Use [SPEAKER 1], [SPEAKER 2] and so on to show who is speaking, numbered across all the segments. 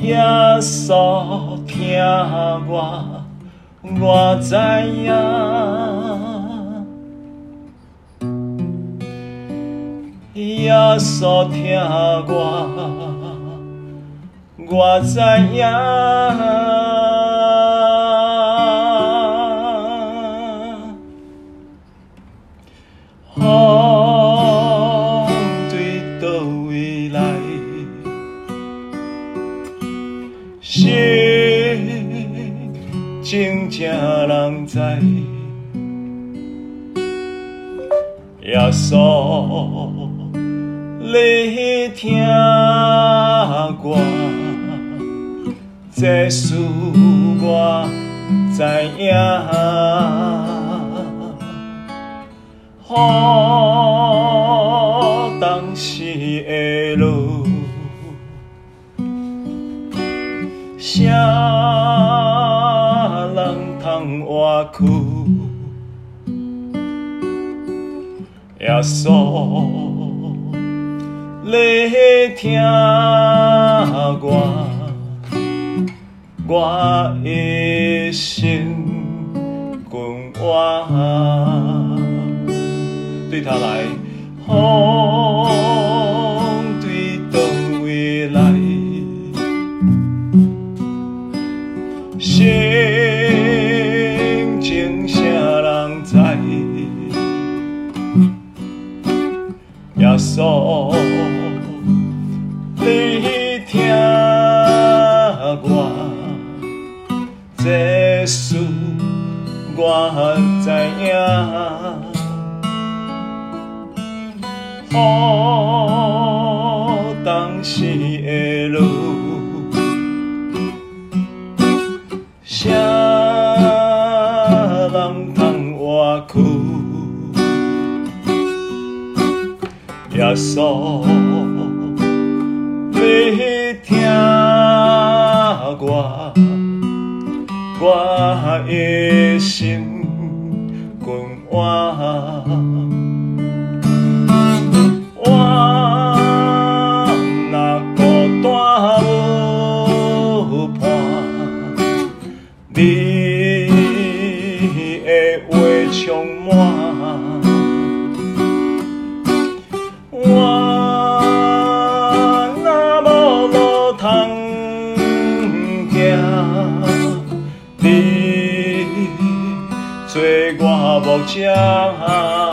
[SPEAKER 1] 耶稣听我，我知影。耶稣听我，我知影。诉来听我，这事我知影。雨当时的路，啥人通活去？耶稣，来听我，我的心滚活，对他来，好。知影。予当时的路，谁人通活曲？耶稣，你听我，我的心花。活。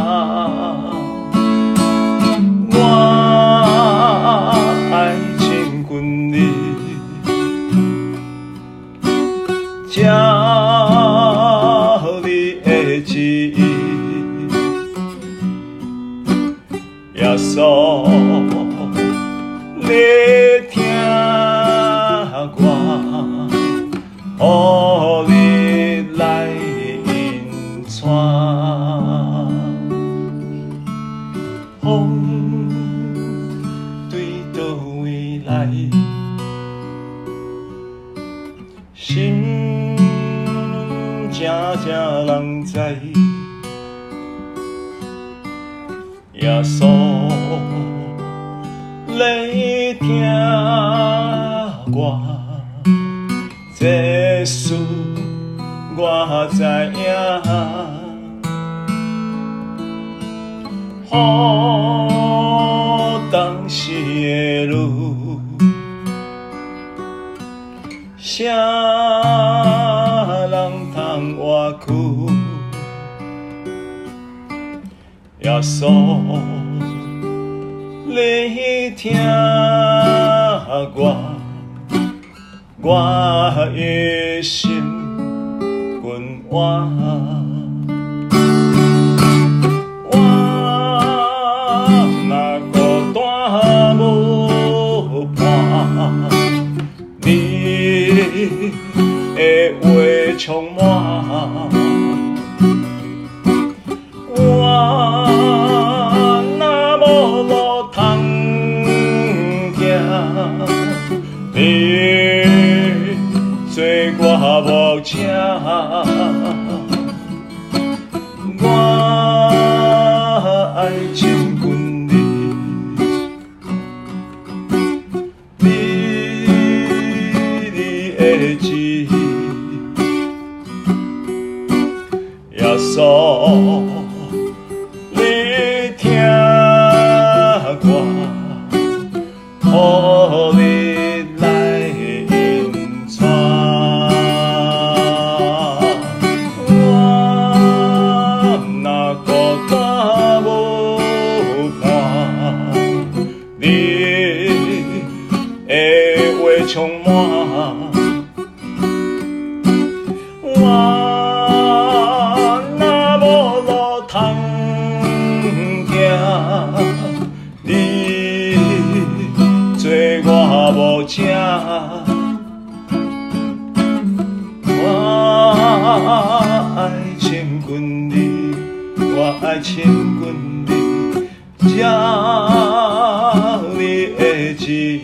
[SPEAKER 1] 亲近你，照你的旨，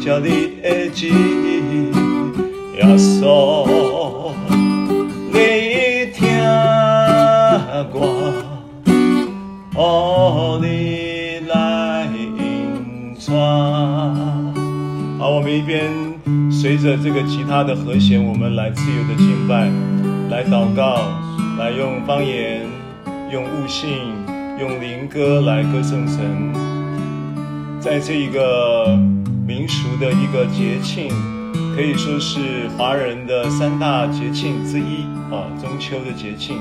[SPEAKER 1] 照你的旨，耶稣，你听我，哦，你来引传。好，我们一边随着这个吉他的和弦，我们来自由的敬拜，来祷告，来用方言。用悟性，用灵歌来歌颂神，在这一个民俗的一个节庆，可以说是华人的三大节庆之一啊，中秋的节庆。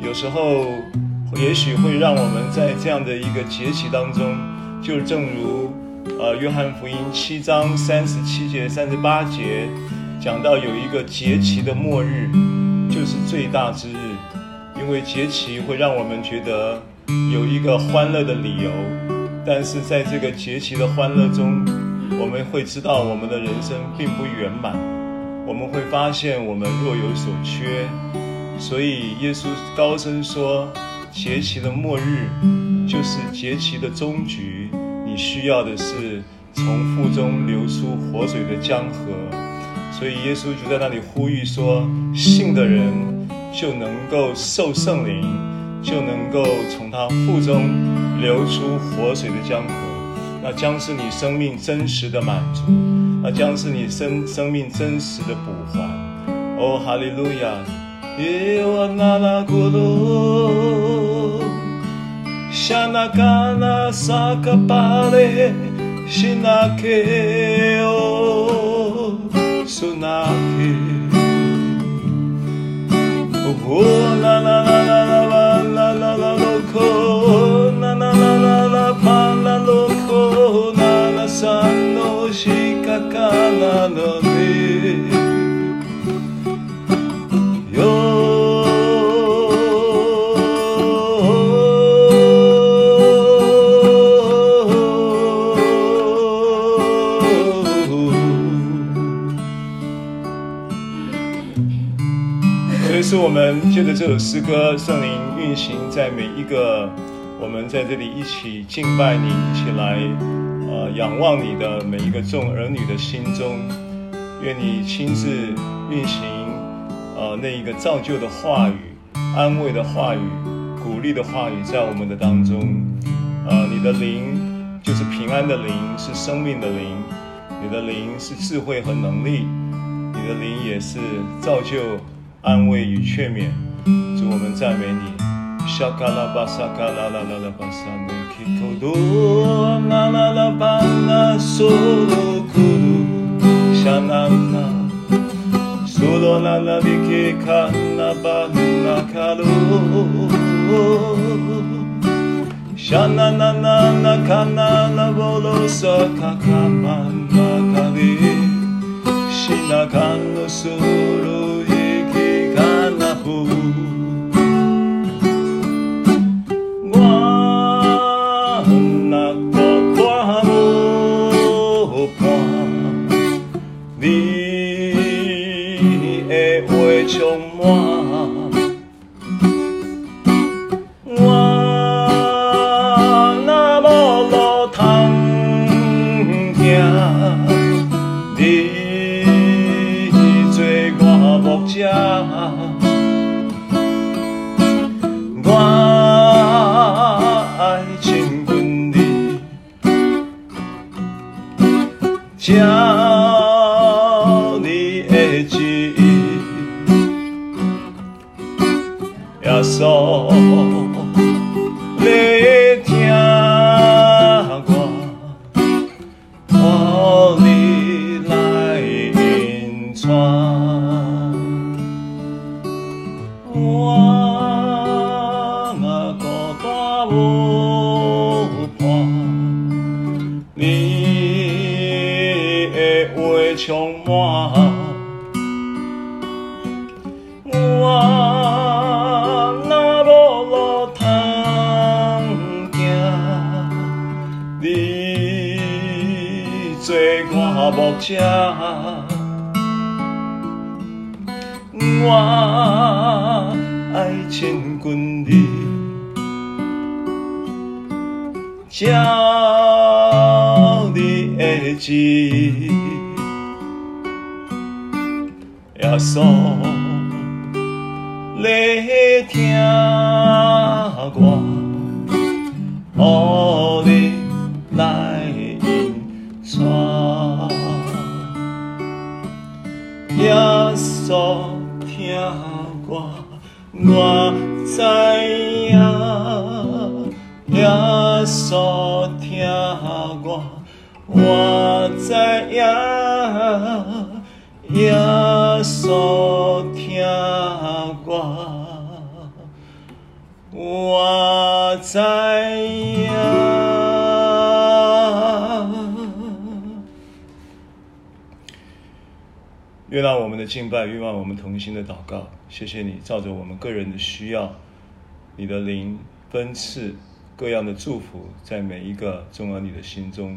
[SPEAKER 1] 有时候也许会让我们在这样的一个节气当中，就正如呃约翰福音七章三十七节、三十八节讲到，有一个节期的末日，就是最大之日。因为节期会让我们觉得有一个欢乐的理由，但是在这个节期的欢乐中，我们会知道我们的人生并不圆满，我们会发现我们若有所缺，所以耶稣高声说：节期的末日就是节期的终局，你需要的是从腹中流出活水的江河。所以耶稣就在那里呼吁说：信的人。就能够受圣灵，就能够从他腹中流出活水的江河，那将是你生命真实的满足，那将是你生生命真实的补还。哦，哈利路亚！耶瓦那拉古鲁，夏那卡那萨卡巴勒，西那克哦，苏那克。哦，啦啦啦啦啦啦啦啦啦，罗科，啦啦啦啦啦，帕拉罗科，啦啦山诺西卡卡我们借着这首诗歌，圣灵运行在每一个我们在这里一起敬拜你、一起来呃仰望你的每一个众儿女的心中。愿你亲自运行呃那一个造就的话语、安慰的话语、鼓励的话语在我们的当中。呃，你的灵就是平安的灵，是生命的灵；你的灵是智慧和能力；你的灵也是造就。安慰与劝勉，主我们赞美你。沙卡拉巴沙卡拉拉拉拉巴沙内基托多拉拉拉巴拉苏鲁库鲁沙那那苏罗拉拉比基卡那巴那卡鲁沙那那那那卡那那波罗沙卡卡曼 כאן לחוץ Just 敬拜，欲望我们同心的祷告。谢谢你，照着我们个人的需要，你的灵分赐各样的祝福，在每一个众儿女的心中。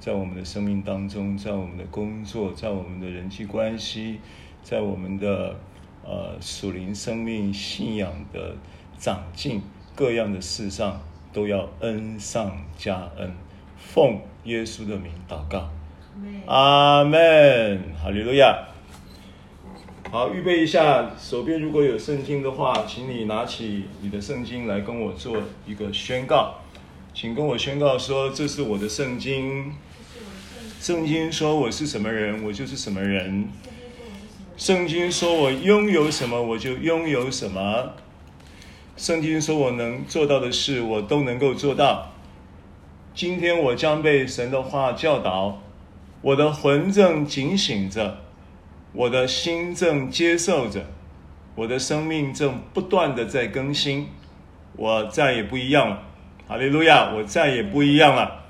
[SPEAKER 1] 在我们的生命当中，在我们的工作，在我们的人际关系，在我们的呃属灵生命信仰的长进，各样的事上都要恩上加恩。奉耶稣的名祷告，阿门，哈利路亚。好，预备一下，手边如果有圣经的话，请你拿起你的圣经来跟我做一个宣告，请跟我宣告说：“这是我的圣经。”圣经说我是什么人，我就是什么人。圣经说我拥有什么，我就拥有什么。圣经说我能做到的事，我都能够做到。今天我将被神的话教导，我的魂正警醒着，我的心正接受着，我的生命正不断的在更新，我再也不一样了。哈利路亚，我再也不一样了。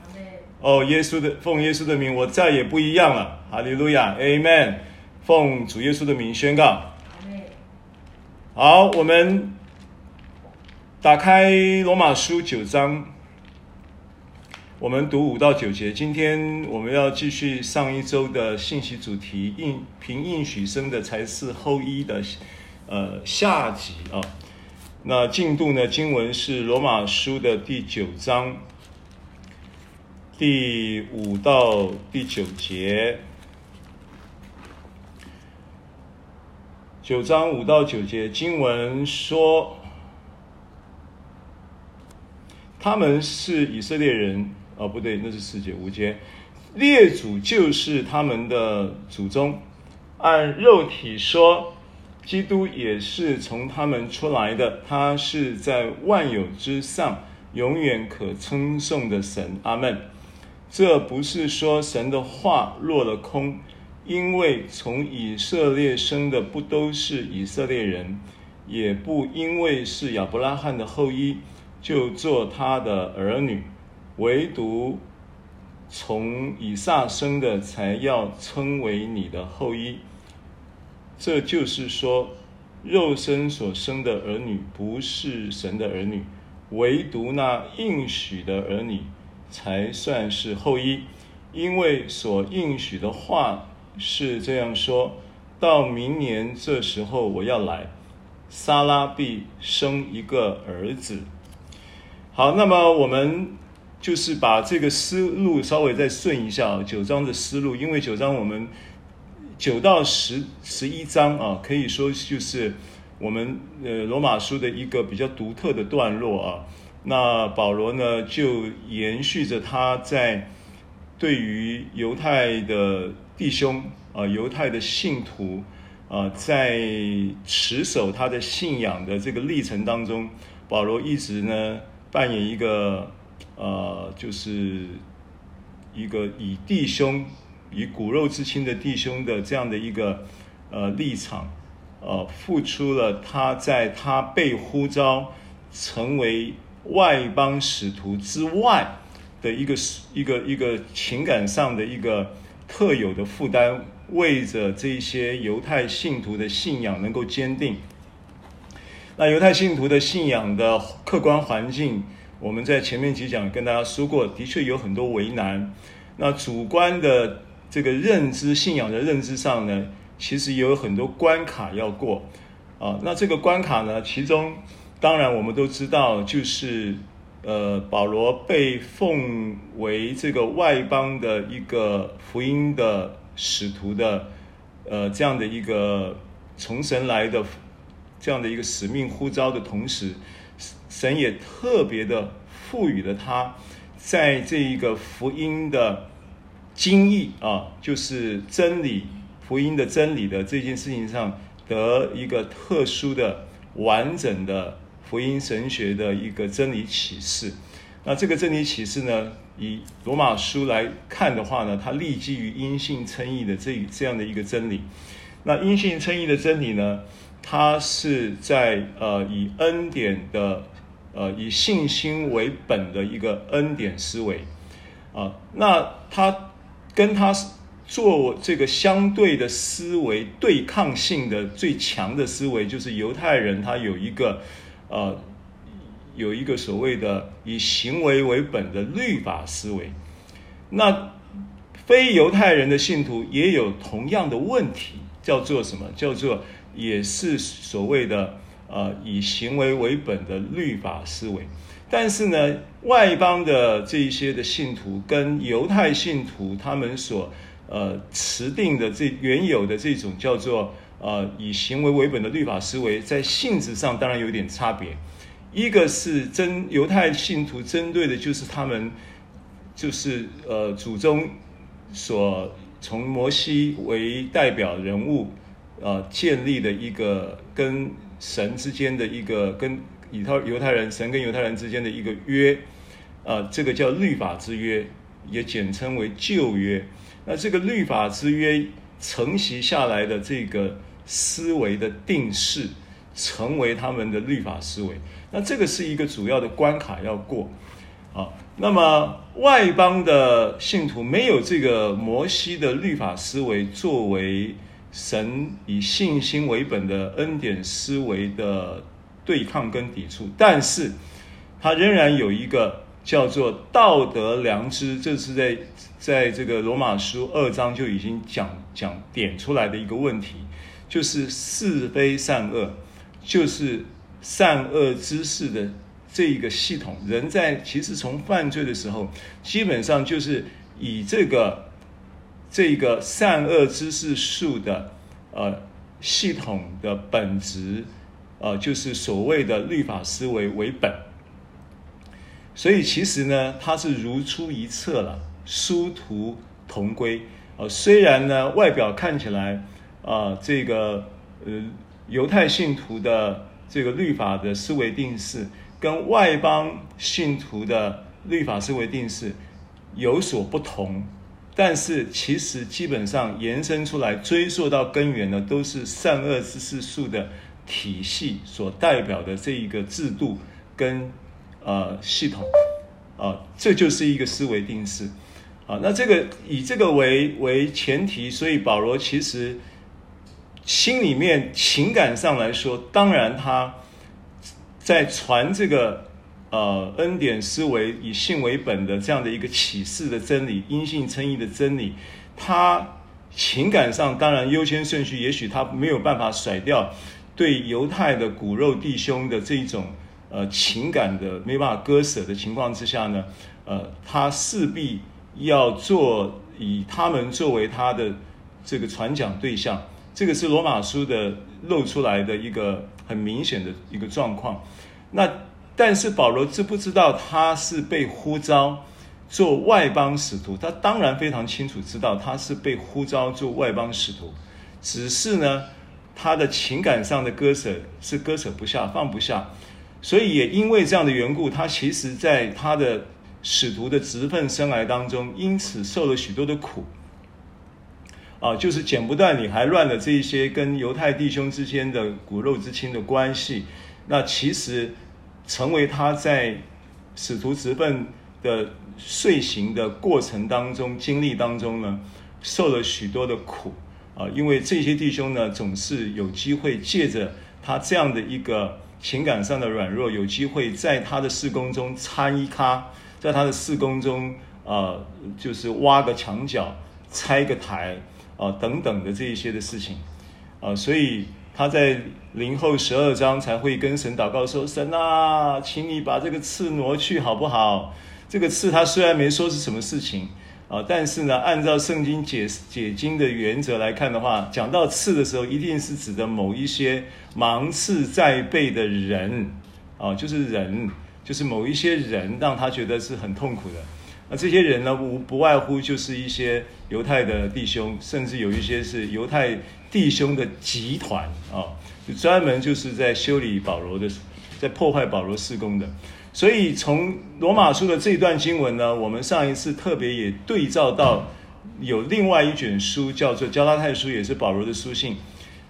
[SPEAKER 1] 哦，耶稣的奉耶稣的名，我再也不一样了。哈利路亚，Amen。奉主耶稣的名宣告。好，我们打开罗马书九章，我们读五到九节。今天我们要继续上一周的信息主题，应凭应许生的才是后裔的，呃，下集啊。那进度呢？经文是罗马书的第九章。第五到第九节，九章五到九节经文说，他们是以色列人，哦，不对，那是四节五节，列祖就是他们的祖宗，按肉体说，基督也是从他们出来的，他是在万有之上，永远可称颂的神，阿门。这不是说神的话落了空，因为从以色列生的不都是以色列人，也不因为是亚伯拉罕的后裔就做他的儿女，唯独从以撒生的才要称为你的后裔。这就是说，肉身所生的儿女不是神的儿女，唯独那应许的儿女。才算是后裔，因为所应许的话是这样说：到明年这时候我要来，撒拉必生一个儿子。好，那么我们就是把这个思路稍微再顺一下九章的思路，因为九章我们九到十十一章啊，可以说就是我们呃罗马书的一个比较独特的段落啊。那保罗呢，就延续着他在对于犹太的弟兄啊、犹太的信徒啊、在持守他的信仰的这个历程当中，保罗一直呢扮演一个呃，就是一个以弟兄以骨肉之亲的弟兄的这样的一个呃立场，呃，付出了他在他被呼召成为。外邦使徒之外的一个一个一个情感上的一个特有的负担，为着这些犹太信徒的信仰能够坚定。那犹太信徒的信仰的客观环境，我们在前面几讲跟大家说过，的确有很多为难。那主观的这个认知、信仰的认知上呢，其实也有很多关卡要过啊。那这个关卡呢，其中当然我们都知道，就是呃，保罗被奉为这个外邦的一个福音的使徒的呃这样的一个从神来的这样的一个使命呼召的同时，神也特别的赋予了他。在这一个福音的精义啊，就是真理福音的真理的这件事情上，得一个特殊的、完整的福音神学的一个真理启示。那这个真理启示呢，以罗马书来看的话呢，它立基于因信称义的这这样的一个真理。那因信称义的真理呢，它是在呃以恩典的。呃，以信心为本的一个恩典思维，啊，那他跟他做这个相对的思维对抗性的最强的思维，就是犹太人他有一个呃有一个所谓的以行为为本的律法思维，那非犹太人的信徒也有同样的问题，叫做什么？叫做也是所谓的。呃，以行为为本的律法思维，但是呢，外邦的这一些的信徒跟犹太信徒他们所呃持定的这原有的这种叫做呃以行为为本的律法思维，在性质上当然有点差别。一个是针犹太信徒针对的就是他们就是呃祖宗所从摩西为代表人物呃建立的一个跟。神之间的一个跟以他犹太人，神跟犹太人之间的一个约，啊，这个叫律法之约，也简称为旧约。那这个律法之约承袭下来的这个思维的定式，成为他们的律法思维。那这个是一个主要的关卡要过，啊，那么外邦的信徒没有这个摩西的律法思维作为。神以信心为本的恩典思维的对抗跟抵触，但是他仍然有一个叫做道德良知，这是在在这个罗马书二章就已经讲讲点出来的一个问题，就是是非善恶，就是善恶知识的这一个系统。人在其实从犯罪的时候，基本上就是以这个。这个善恶知识树的呃系统的本质，呃，就是所谓的律法思维为本，所以其实呢，它是如出一辙了，殊途同归。呃，虽然呢，外表看起来啊、呃，这个呃犹太信徒的这个律法的思维定式，跟外邦信徒的律法思维定式有所不同。但是其实基本上延伸出来，追溯到根源呢，都是善恶知识树的体系所代表的这一个制度跟呃系统，啊，这就是一个思维定式，啊，那这个以这个为为前提，所以保罗其实心里面情感上来说，当然他在传这个。呃，恩典思维以信为本的这样的一个启示的真理，因信称义的真理，他情感上当然优先顺序，也许他没有办法甩掉对犹太的骨肉弟兄的这一种呃情感的没办法割舍的情况之下呢，呃，他势必要做以他们作为他的这个传讲对象，这个是罗马书的露出来的一个很明显的一个状况，那。但是保罗知不知道他是被呼召做外邦使徒？他当然非常清楚知道他是被呼召做外邦使徒，只是呢，他的情感上的割舍是割舍不下、放不下，所以也因为这样的缘故，他其实在他的使徒的职分生涯当中，因此受了许多的苦。啊，就是剪不断理还乱的这一些跟犹太弟兄之间的骨肉之亲的关系，那其实。成为他在使徒直奔的遂行的过程当中、经历当中呢，受了许多的苦啊，因为这些弟兄呢，总是有机会借着他这样的一个情感上的软弱，有机会在他的事工中参一咖，在他的事工中，呃，就是挖个墙角、拆个台啊、等等的这一些的事情，啊、所以他在零后十二章才会跟神祷告说：“神啊，请你把这个刺挪去好不好？”这个刺他虽然没说是什么事情。啊，但是呢，按照圣经解解经的原则来看的话，讲到刺的时候，一定是指的某一些芒刺在背的人，啊，就是人，就是某一些人让他觉得是很痛苦的。那这些人呢，无不外乎就是一些犹太的弟兄，甚至有一些是犹太弟兄的集团啊，专门就是在修理保罗的，在破坏保罗事工的。所以从罗马书的这段经文呢，我们上一次特别也对照到有另外一卷书叫做加拉太书，也是保罗的书信。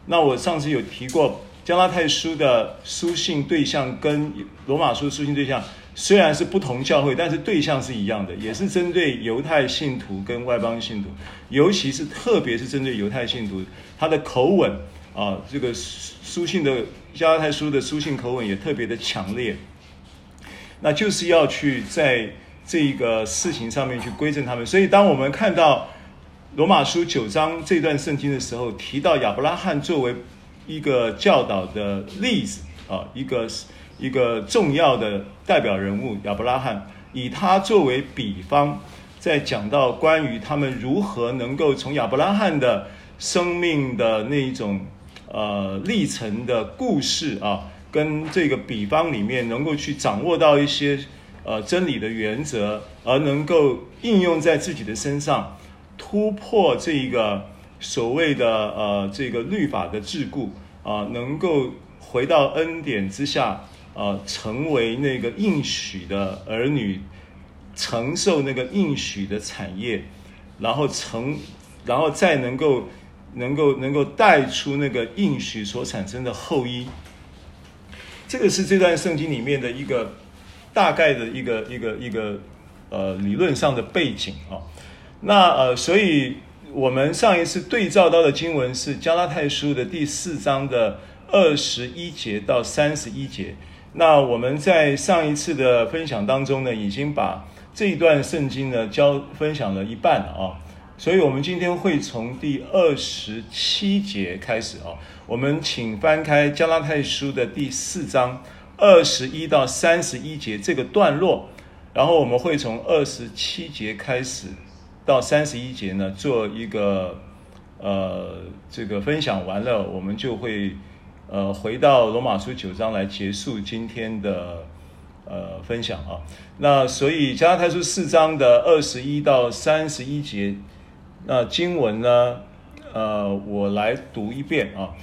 [SPEAKER 1] 那我上次有提过，加拉太书的书信对象跟罗马书的书信对象虽然是不同教会，但是对象是一样的，也是针对犹太信徒跟外邦信徒，尤其是特别是针对犹太信徒，他的口吻啊，这个书信的加拉太书的书信口吻也特别的强烈。那就是要去在这个事情上面去归正他们，所以当我们看到罗马书九章这段圣经的时候，提到亚伯拉罕作为一个教导的例子啊，一个一个重要的代表人物，亚伯拉罕以他作为比方，在讲到关于他们如何能够从亚伯拉罕的生命的那一种呃历程的故事啊。跟这个比方里面能够去掌握到一些呃真理的原则，而能够应用在自己的身上，突破这个所谓的呃这个律法的桎梏啊，能够回到恩典之下啊，成为那个应许的儿女，承受那个应许的产业，然后成，然后再能够能够能够带出那个应许所产生的后裔。这个是这段圣经里面的一个大概的一个一个一个呃理论上的背景啊。那呃，所以我们上一次对照到的经文是加拉太书的第四章的二十一节到三十一节。那我们在上一次的分享当中呢，已经把这一段圣经呢教分享了一半了啊。所以我们今天会从第二十七节开始啊。我们请翻开加拉太书的第四章二十一到三十一节这个段落，然后我们会从二十七节开始到三十一节呢做一个呃这个分享完了，我们就会呃回到罗马书九章来结束今天的呃分享啊。那所以加拉太书四章的二十一到三十一节，那经文呢，呃，我来读一遍啊。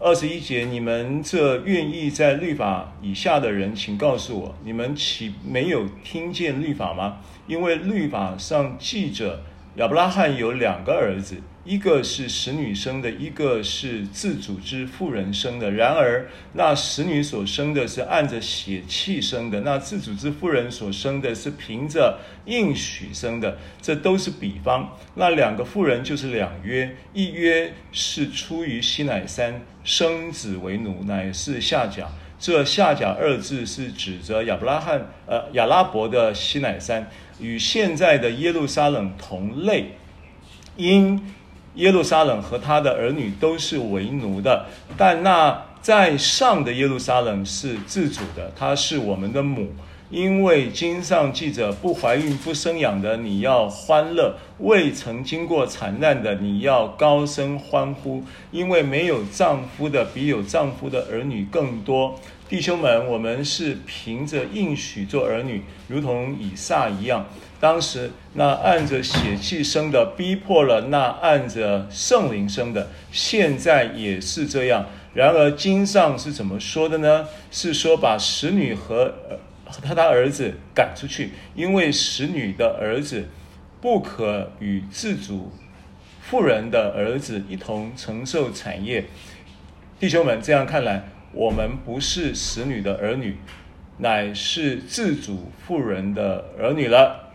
[SPEAKER 1] 二十一节，你们这愿意在律法以下的人，请告诉我，你们岂没有听见律法吗？因为律法上记着，亚伯拉罕有两个儿子。一个是使女生的，一个是自主之妇人生的。然而，那使女所生的是按着血气生的，那自主之妇人所生的是凭着应许生的。这都是比方。那两个妇人就是两约，一约是出于西乃山，生子为奴，乃是下甲。这下甲二字是指着亚伯拉罕，呃，亚拉伯的西乃山，与现在的耶路撒冷同类，因。耶路撒冷和他的儿女都是为奴的，但那在上的耶路撒冷是自主的，他是我们的母。因为经上记着，不怀孕不生养的，你要欢乐；未曾经过产难的，你要高声欢呼。因为没有丈夫的，比有丈夫的儿女更多。弟兄们，我们是凭着应许做儿女，如同以撒一样。当时那按着血气生的，逼迫了那按着圣灵生的，现在也是这样。然而经上是怎么说的呢？是说把使女和和他他儿子赶出去，因为使女的儿子不可与自主妇人的儿子一同承受产业。弟兄们，这样看来，我们不是使女的儿女，乃是自主妇人的儿女了。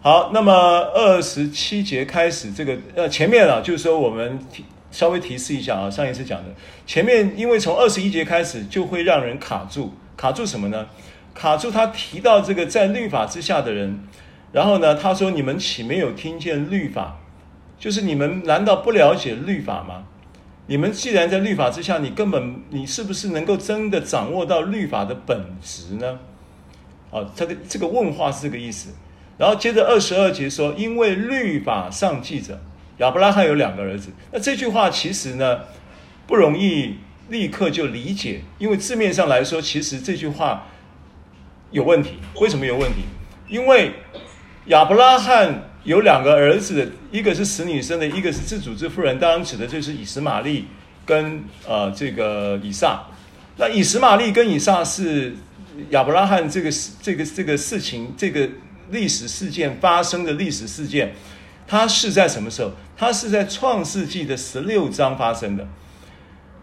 [SPEAKER 1] 好，那么二十七节开始，这个呃前面啊，就是说我们提稍微提示一下啊，上一次讲的前面，因为从二十一节开始就会让人卡住，卡住什么呢？卡住他提到这个在律法之下的人，然后呢，他说你们岂没有听见律法？就是你们难道不了解律法吗？你们既然在律法之下，你根本你是不是能够真的掌握到律法的本质呢？啊，他的这个问话是这个意思。然后接着二十二节说，因为律法上记着亚伯拉罕有两个儿子。那这句话其实呢不容易立刻就理解，因为字面上来说，其实这句话有问题。为什么有问题？因为亚伯拉罕有两个儿子，一个是使女生的，一个是自主之妇人，当然指的就是以实玛利跟呃这个以撒。那以实玛利跟以撒是亚伯拉罕这个这个这个事情这个。历史事件发生的历史事件，它是在什么时候？它是在创世纪的十六章发生的。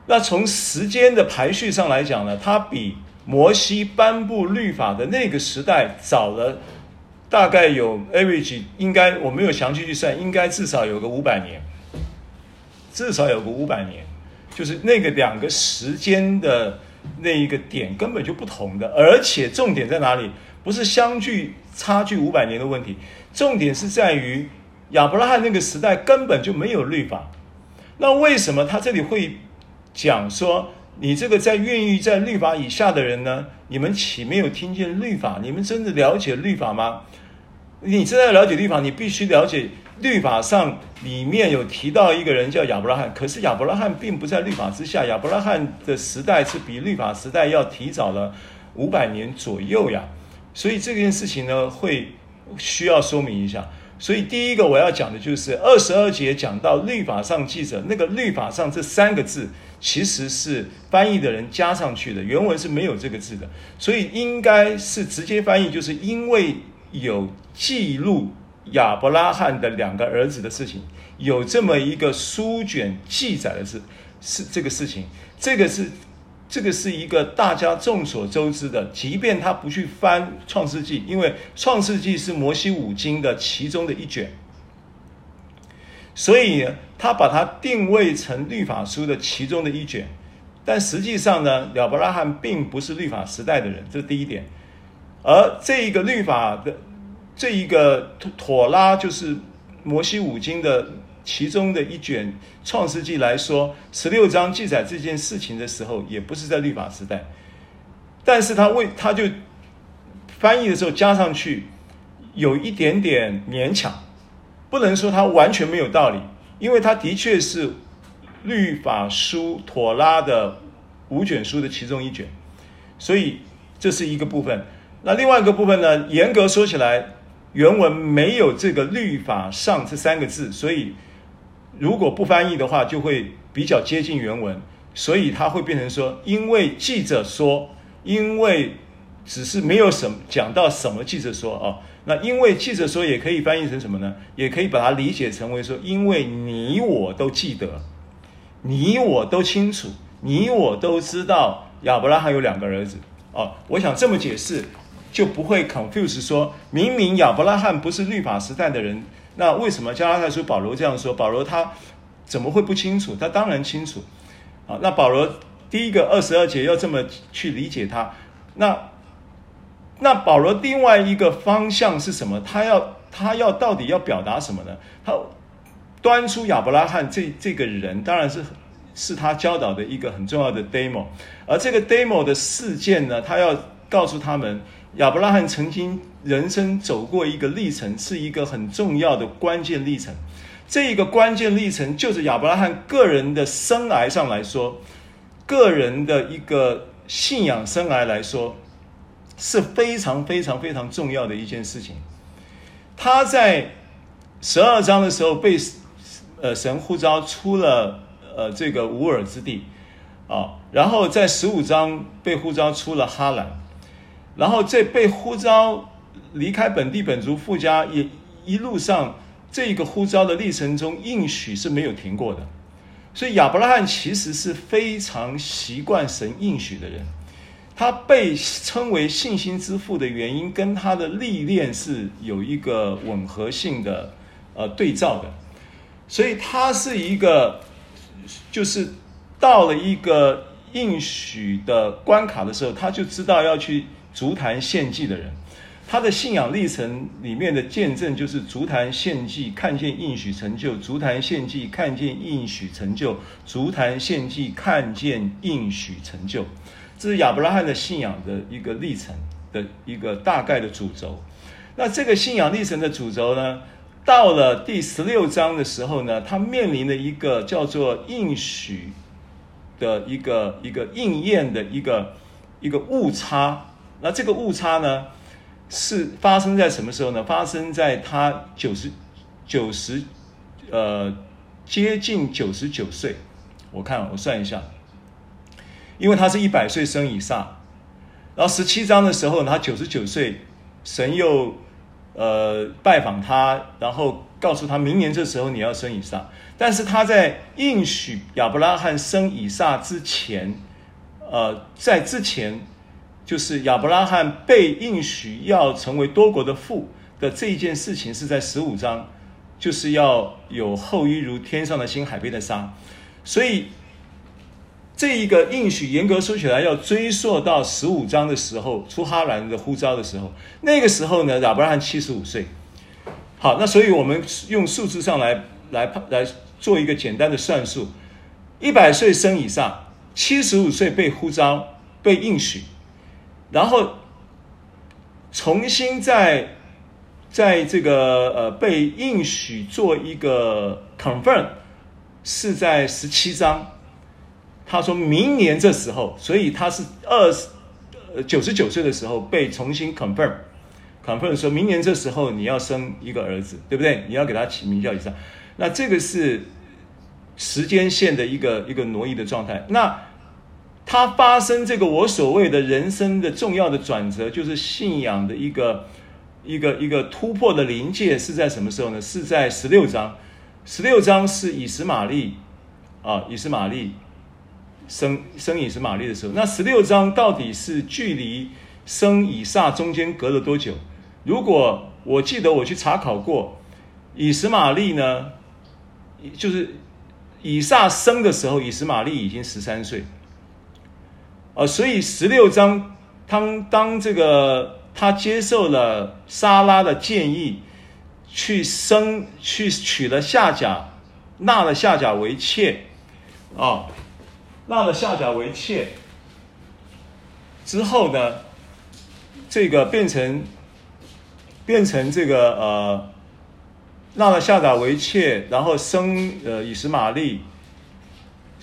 [SPEAKER 1] 那从时间的排序上来讲呢，它比摩西颁布律法的那个时代早了大概有 average，应该我没有详细去算，应该至少有个五百年，至少有个五百年，就是那个两个时间的那一个点根本就不同的，而且重点在哪里？不是相距。差距五百年的问题，重点是在于亚伯拉罕那个时代根本就没有律法。那为什么他这里会讲说，你这个在愿意在律法以下的人呢？你们岂没有听见律法？你们真的了解律法吗？你真的了解律法，你必须了解律法上里面有提到一个人叫亚伯拉罕。可是亚伯拉罕并不在律法之下，亚伯拉罕的时代是比律法时代要提早了五百年左右呀。所以这件事情呢，会需要说明一下。所以第一个我要讲的就是二十二节讲到律法上记着，那个律法上这三个字其实是翻译的人加上去的，原文是没有这个字的。所以应该是直接翻译，就是因为有记录亚伯拉罕的两个儿子的事情，有这么一个书卷记载的是是这个事情，这个是。这个是一个大家众所周知的，即便他不去翻《创世纪》，因为《创世纪》是摩西五经的其中的一卷，所以他把它定位成律法书的其中的一卷。但实际上呢，亚伯拉罕并不是律法时代的人，这是第一点。而这一个律法的这一个妥拉，就是摩西五经的。其中的一卷《创世纪》来说，十六章记载这件事情的时候，也不是在律法时代，但是他为他就翻译的时候加上去，有一点点勉强，不能说他完全没有道理，因为他的确是律法书妥拉的五卷书的其中一卷，所以这是一个部分。那另外一个部分呢，严格说起来，原文没有这个“律法上”这三个字，所以。如果不翻译的话，就会比较接近原文，所以它会变成说，因为记者说，因为只是没有什么讲到什么记者说啊，那因为记者说也可以翻译成什么呢？也可以把它理解成为说，因为你我都记得，你我都清楚，你我都知道亚伯拉罕有两个儿子哦。我想这么解释就不会 confuse 说，明明亚伯拉罕不是律法时代的人。那为什么加拉太书保罗这样说？保罗他怎么会不清楚？他当然清楚。啊，那保罗第一个二十二节要这么去理解他。那那保罗另外一个方向是什么？他要他要到底要表达什么呢？他端出亚伯拉罕这这个人，当然是是他教导的一个很重要的 demo。而这个 demo 的事件呢，他要告诉他们。亚伯拉罕曾经人生走过一个历程，是一个很重要的关键历程。这一个关键历程，就是亚伯拉罕个人的生涯上来说，个人的一个信仰生涯来说，是非常非常非常重要的一件事情。他在十二章的时候被呃神呼召出了呃这个乌尔之地啊，然后在十五章被呼召出了哈兰。然后在被呼召离开本地本族父家，也一路上这个呼召的历程中，应许是没有停过的。所以亚伯拉罕其实是非常习惯神应许的人。他被称为信心之父的原因，跟他的历练是有一个吻合性的呃对照的，所以他是一个就是到了一个应许的关卡的时候，他就知道要去足坛献祭的人。他的信仰历程里面的见证就是足坛献祭，看见应许成就；足坛献祭，看见应许成就；足坛献祭，看见应许成就。这是亚伯拉罕的信仰的一个历程的一个大概的主轴。那这个信仰历程的主轴呢，到了第十六章的时候呢，他面临了一个叫做应许的一个一个应验的一个一个误差。那这个误差呢，是发生在什么时候呢？发生在他九十九十呃接近九十九岁。我看我算一下。因为他是一百岁生以撒，然后十七章的时候，他九十九岁，神又呃拜访他，然后告诉他明年这时候你要生以撒。但是他在应许亚伯拉罕生以撒之前，呃，在之前就是亚伯拉罕被应许要成为多国的父的这一件事情是在十五章，就是要有后裔如天上的星、海边的沙，所以。这一个应许严格说起来，要追溯到十五章的时候，出哈兰的呼召的时候，那个时候呢，亚伯拉罕七十五岁。好，那所以我们用数字上来来来做一个简单的算术：一百岁生以上，七十五岁被呼召被应许，然后重新在在这个呃被应许做一个 confirm，是在十七章。他说明年这时候，所以他是二十呃九十九岁的时候被重新 confirm，confirm 说明年这时候你要生一个儿子，对不对？你要给他起名叫以撒。那这个是时间线的一个一个挪移的状态。那他发生这个我所谓的人生的重要的转折，就是信仰的一个一个一个突破的临界是在什么时候呢？是在十六章。十六章是以实玛利啊，以实玛利。生生以实玛利的时候，那十六章到底是距离生以撒中间隔了多久？如果我记得我去查考过，以实玛利呢，就是以撒生的时候，以实玛利已经十三岁。呃，所以十六章当当这个他接受了莎拉的建议，去生去娶了夏甲，纳了夏甲为妾，啊、纳了夏甲为妾之后呢，这个变成变成这个呃，纳了夏甲为妾，然后生呃以实玛利，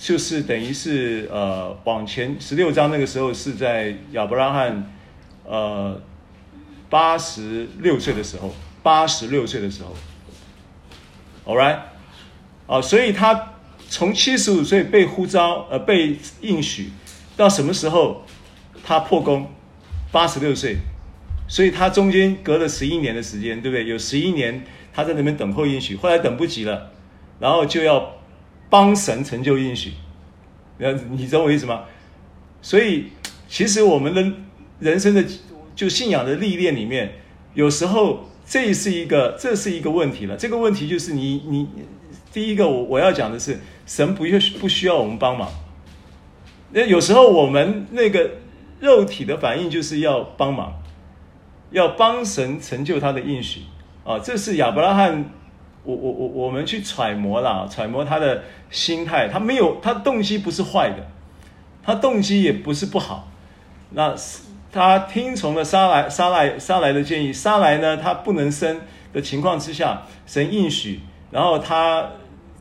[SPEAKER 1] 就是等于是呃往前十六章那个时候是在亚伯拉罕呃八十六岁的时候，八十六岁的时候，All right，啊、呃，所以他。从七十五岁被呼召，呃，被应许，到什么时候他破功？八十六岁，所以他中间隔了十一年的时间，对不对？有十一年他在那边等候应许，后来等不及了，然后就要帮神成就应许。你知道我意思吗？所以其实我们的人生的就信仰的历练里面，有时候这是一个这是一个问题了。这个问题就是你你。第一个，我我要讲的是，神不需不需要我们帮忙。那有时候我们那个肉体的反应就是要帮忙，要帮神成就他的应许啊。这是亚伯拉罕，我我我我们去揣摩啦，揣摩他的心态。他没有，他动机不是坏的，他动机也不是不好。那他听从了沙莱沙莱沙莱的建议，沙莱呢，他不能生的情况之下，神应许，然后他。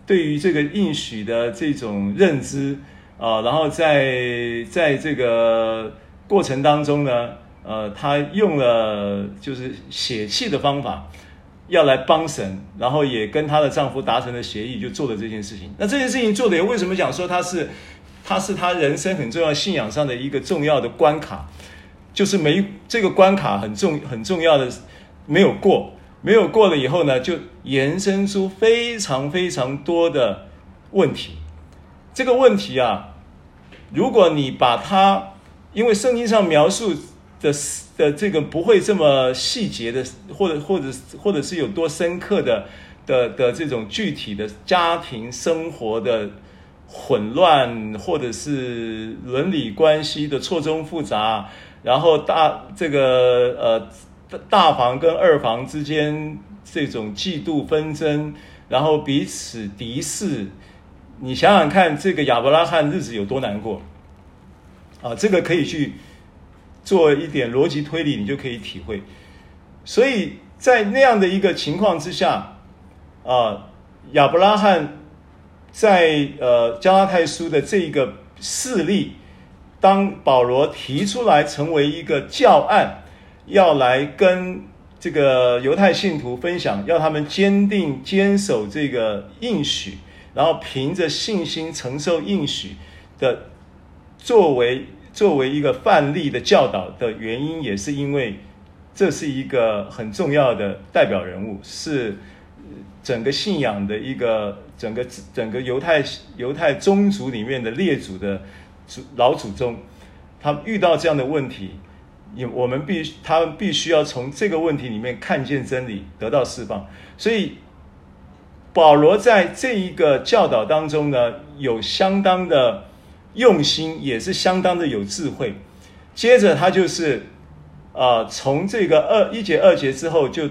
[SPEAKER 1] 对于这个应许的这种认知啊，然后在在这个过程当中呢，呃，他用了就是血气的方法，要来帮神，然后也跟她的丈夫达成了协议，就做了这件事情。那这件事情做的，为什么讲说她是她是她人生很重要信仰上的一个重要的关卡？就是没这个关卡很重很重要的没有过。没有过了以后呢，就延伸出非常非常多的问题。这个问题啊，如果你把它因为圣经上描述的的这个不会这么细节的，或者或者或者是有多深刻的的的这种具体的家庭生活的混乱，或者是伦理关系的错综复杂，然后大这个呃大房跟二房之间这种嫉妒纷争，然后彼此敌视，你想想看，这个亚伯拉罕日子有多难过啊！这个可以去做一点逻辑推理，你就可以体会。所以在那样的一个情况之下，啊，亚伯拉罕。在呃加拉太书的这一个事例，当保罗提出来成为一个教案，要来跟这个犹太信徒分享，要他们坚定坚守这个应许，然后凭着信心承受应许的，作为作为一个范例的教导的原因，也是因为这是一个很重要的代表人物，是整个信仰的一个。整个整个犹太犹太宗族里面的列祖的祖老祖宗，他遇到这样的问题，也我们必他们必须要从这个问题里面看见真理，得到释放。所以保罗在这一个教导当中呢，有相当的用心，也是相当的有智慧。接着他就是、呃，从这个二一节二节之后就。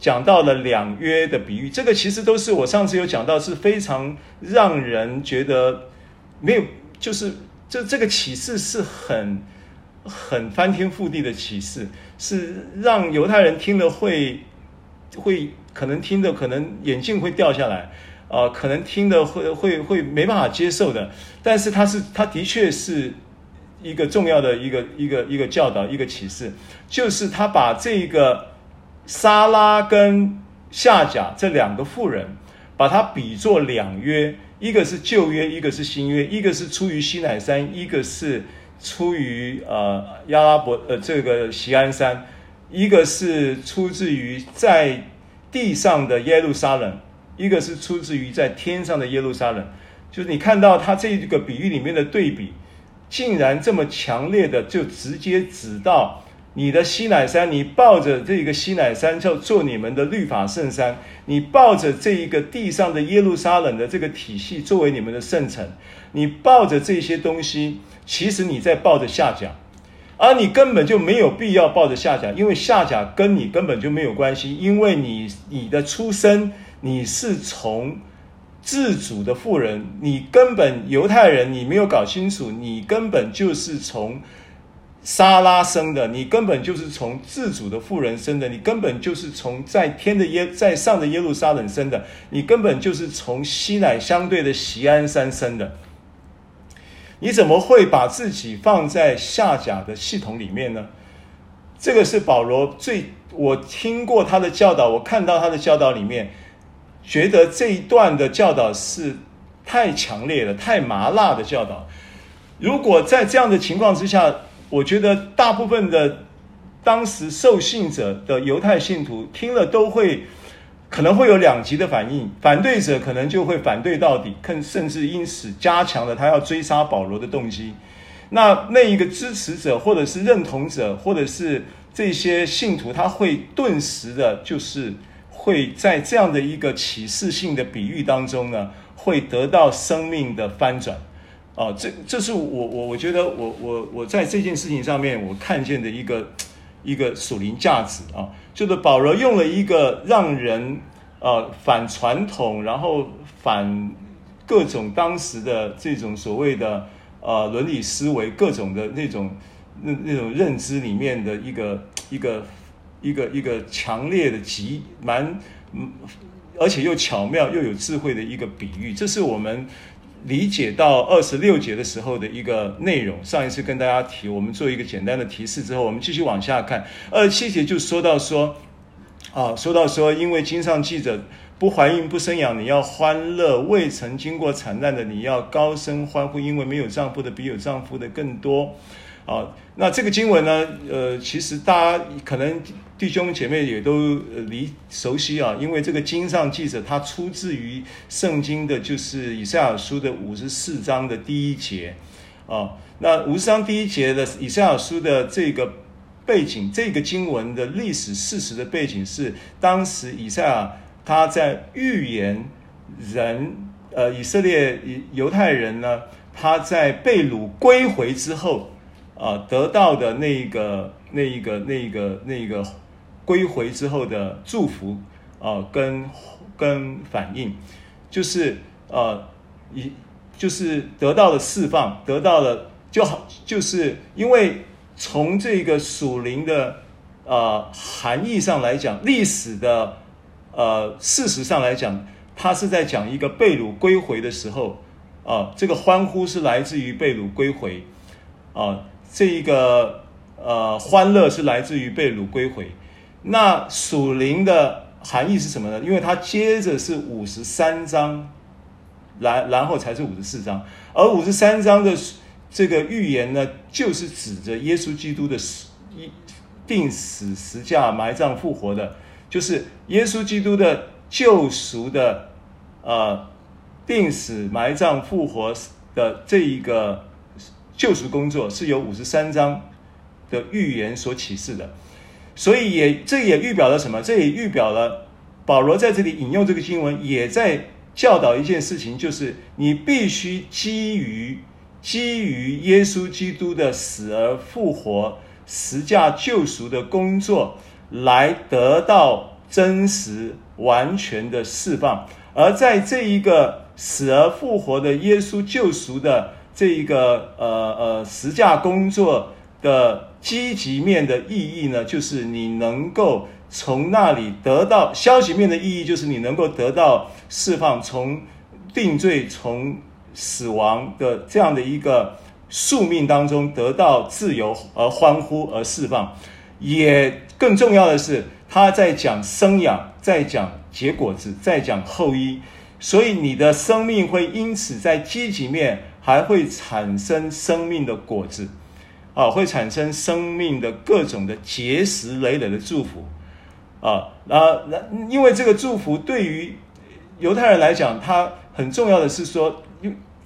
[SPEAKER 1] 讲到了两约的比喻，这个其实都是我上次有讲到，是非常让人觉得没有，就是这这个启示是很很翻天覆地的启示，是让犹太人听了会会可能听的可能眼镜会掉下来、呃，可能听的会会会没办法接受的。但是它是它的确是一个重要的一个一个一个教导，一个启示，就是他把这个。撒拉跟夏甲这两个妇人，把它比作两约，一个是旧约，一个是新约，一个是出于西乃山，一个是出于呃亚拉伯呃这个锡安山，一个是出自于在地上的耶路撒冷，一个是出自于在天上的耶路撒冷。就是你看到他这个比喻里面的对比，竟然这么强烈的就直接指到。你的西乃山，你抱着这个西乃山叫做你们的律法圣山，你抱着这一个地上的耶路撒冷的这个体系作为你们的圣城，你抱着这些东西，其实你在抱着下甲，而你根本就没有必要抱着下甲，因为下甲跟你根本就没有关系，因为你你的出生你是从自主的富人，你根本犹太人你没有搞清楚，你根本就是从。撒拉生的，你根本就是从自主的富人生的，你根本就是从在天的耶在上的耶路撒冷生的，你根本就是从西乃相对的锡安山生的。你怎么会把自己放在下甲的系统里面呢？这个是保罗最我听过他的教导，我看到他的教导里面，觉得这一段的教导是太强烈了，太麻辣的教导。如果在这样的情况之下，我觉得大部分的当时受信者的犹太信徒听了都会可能会有两极的反应，反对者可能就会反对到底，更甚至因此加强了他要追杀保罗的动机。那那一个支持者或者是认同者或者是这些信徒，他会顿时的，就是会在这样的一个启示性的比喻当中呢，会得到生命的翻转。哦，这这是我我我觉得我我我在这件事情上面我看见的一个 一个属灵价值啊，就是保罗用了一个让人呃反传统，然后反各种当时的这种所谓的呃伦理思维，各种的那种那那种认知里面的一个一个一个一个强烈的极蛮，而且又巧妙又有智慧的一个比喻，这是我们。理解到二十六节的时候的一个内容，上一次跟大家提，我们做一个简单的提示之后，我们继续往下看。二十七节就说到说，啊，说到说，因为经上记着，不怀孕不生养，你要欢乐；未曾经过惨难的，你要高声欢呼，因为没有丈夫的比有丈夫的更多。啊，那这个经文呢，呃，其实大家可能。弟兄姐妹也都离熟悉啊，因为这个经上记着，它出自于圣经的，就是以赛亚书的五十四章的第一节啊。那五十章第一节的以赛亚书的这个背景，这个经文的历史事实的背景是，当时以赛亚他在预言人，呃，以色列犹太人呢，他在被掳归回之后，啊，得到的那个、那一个、那一个、那一个归回之后的祝福，啊，跟跟反应，就是呃，一就是得到了释放，得到了。就好，就是因为从这个属灵的呃含义上来讲，历史的呃事实上来讲，他是在讲一个被掳归回的时候啊、这个欢呼是来自于被掳归回啊、这一个呃欢乐是来自于被掳归回。那属灵的含义是什么呢？因为它接着是五十三章，然然后才是五十四章，而五十三章的。这个预言呢，就是指着耶稣基督的死、一钉死、十架、埋葬、复活的，就是耶稣基督的救赎的，呃，钉死、埋葬、复活的这一个救赎工作，是由五十三章的预言所启示的。所以也这也预表了什么？这也预表了保罗在这里引用这个经文，也在教导一件事情，就是你必须基于。基于耶稣基督的死而复活、十架救赎的工作，来得到真实完全的释放。而在这一个死而复活的耶稣救赎的这一个呃呃十架工作的积极面的意义呢，就是你能够从那里得到消极面的意义，就是你能够得到释放，从定罪从。死亡的这样的一个宿命当中得到自由而欢呼而释放，也更重要的是他在讲生养，在讲结果子，在讲后裔，所以你的生命会因此在积极面还会产生生命的果子，啊，会产生生命的各种的结实累累的祝福，啊，那那因为这个祝福对于犹太人来讲，它很重要的是说。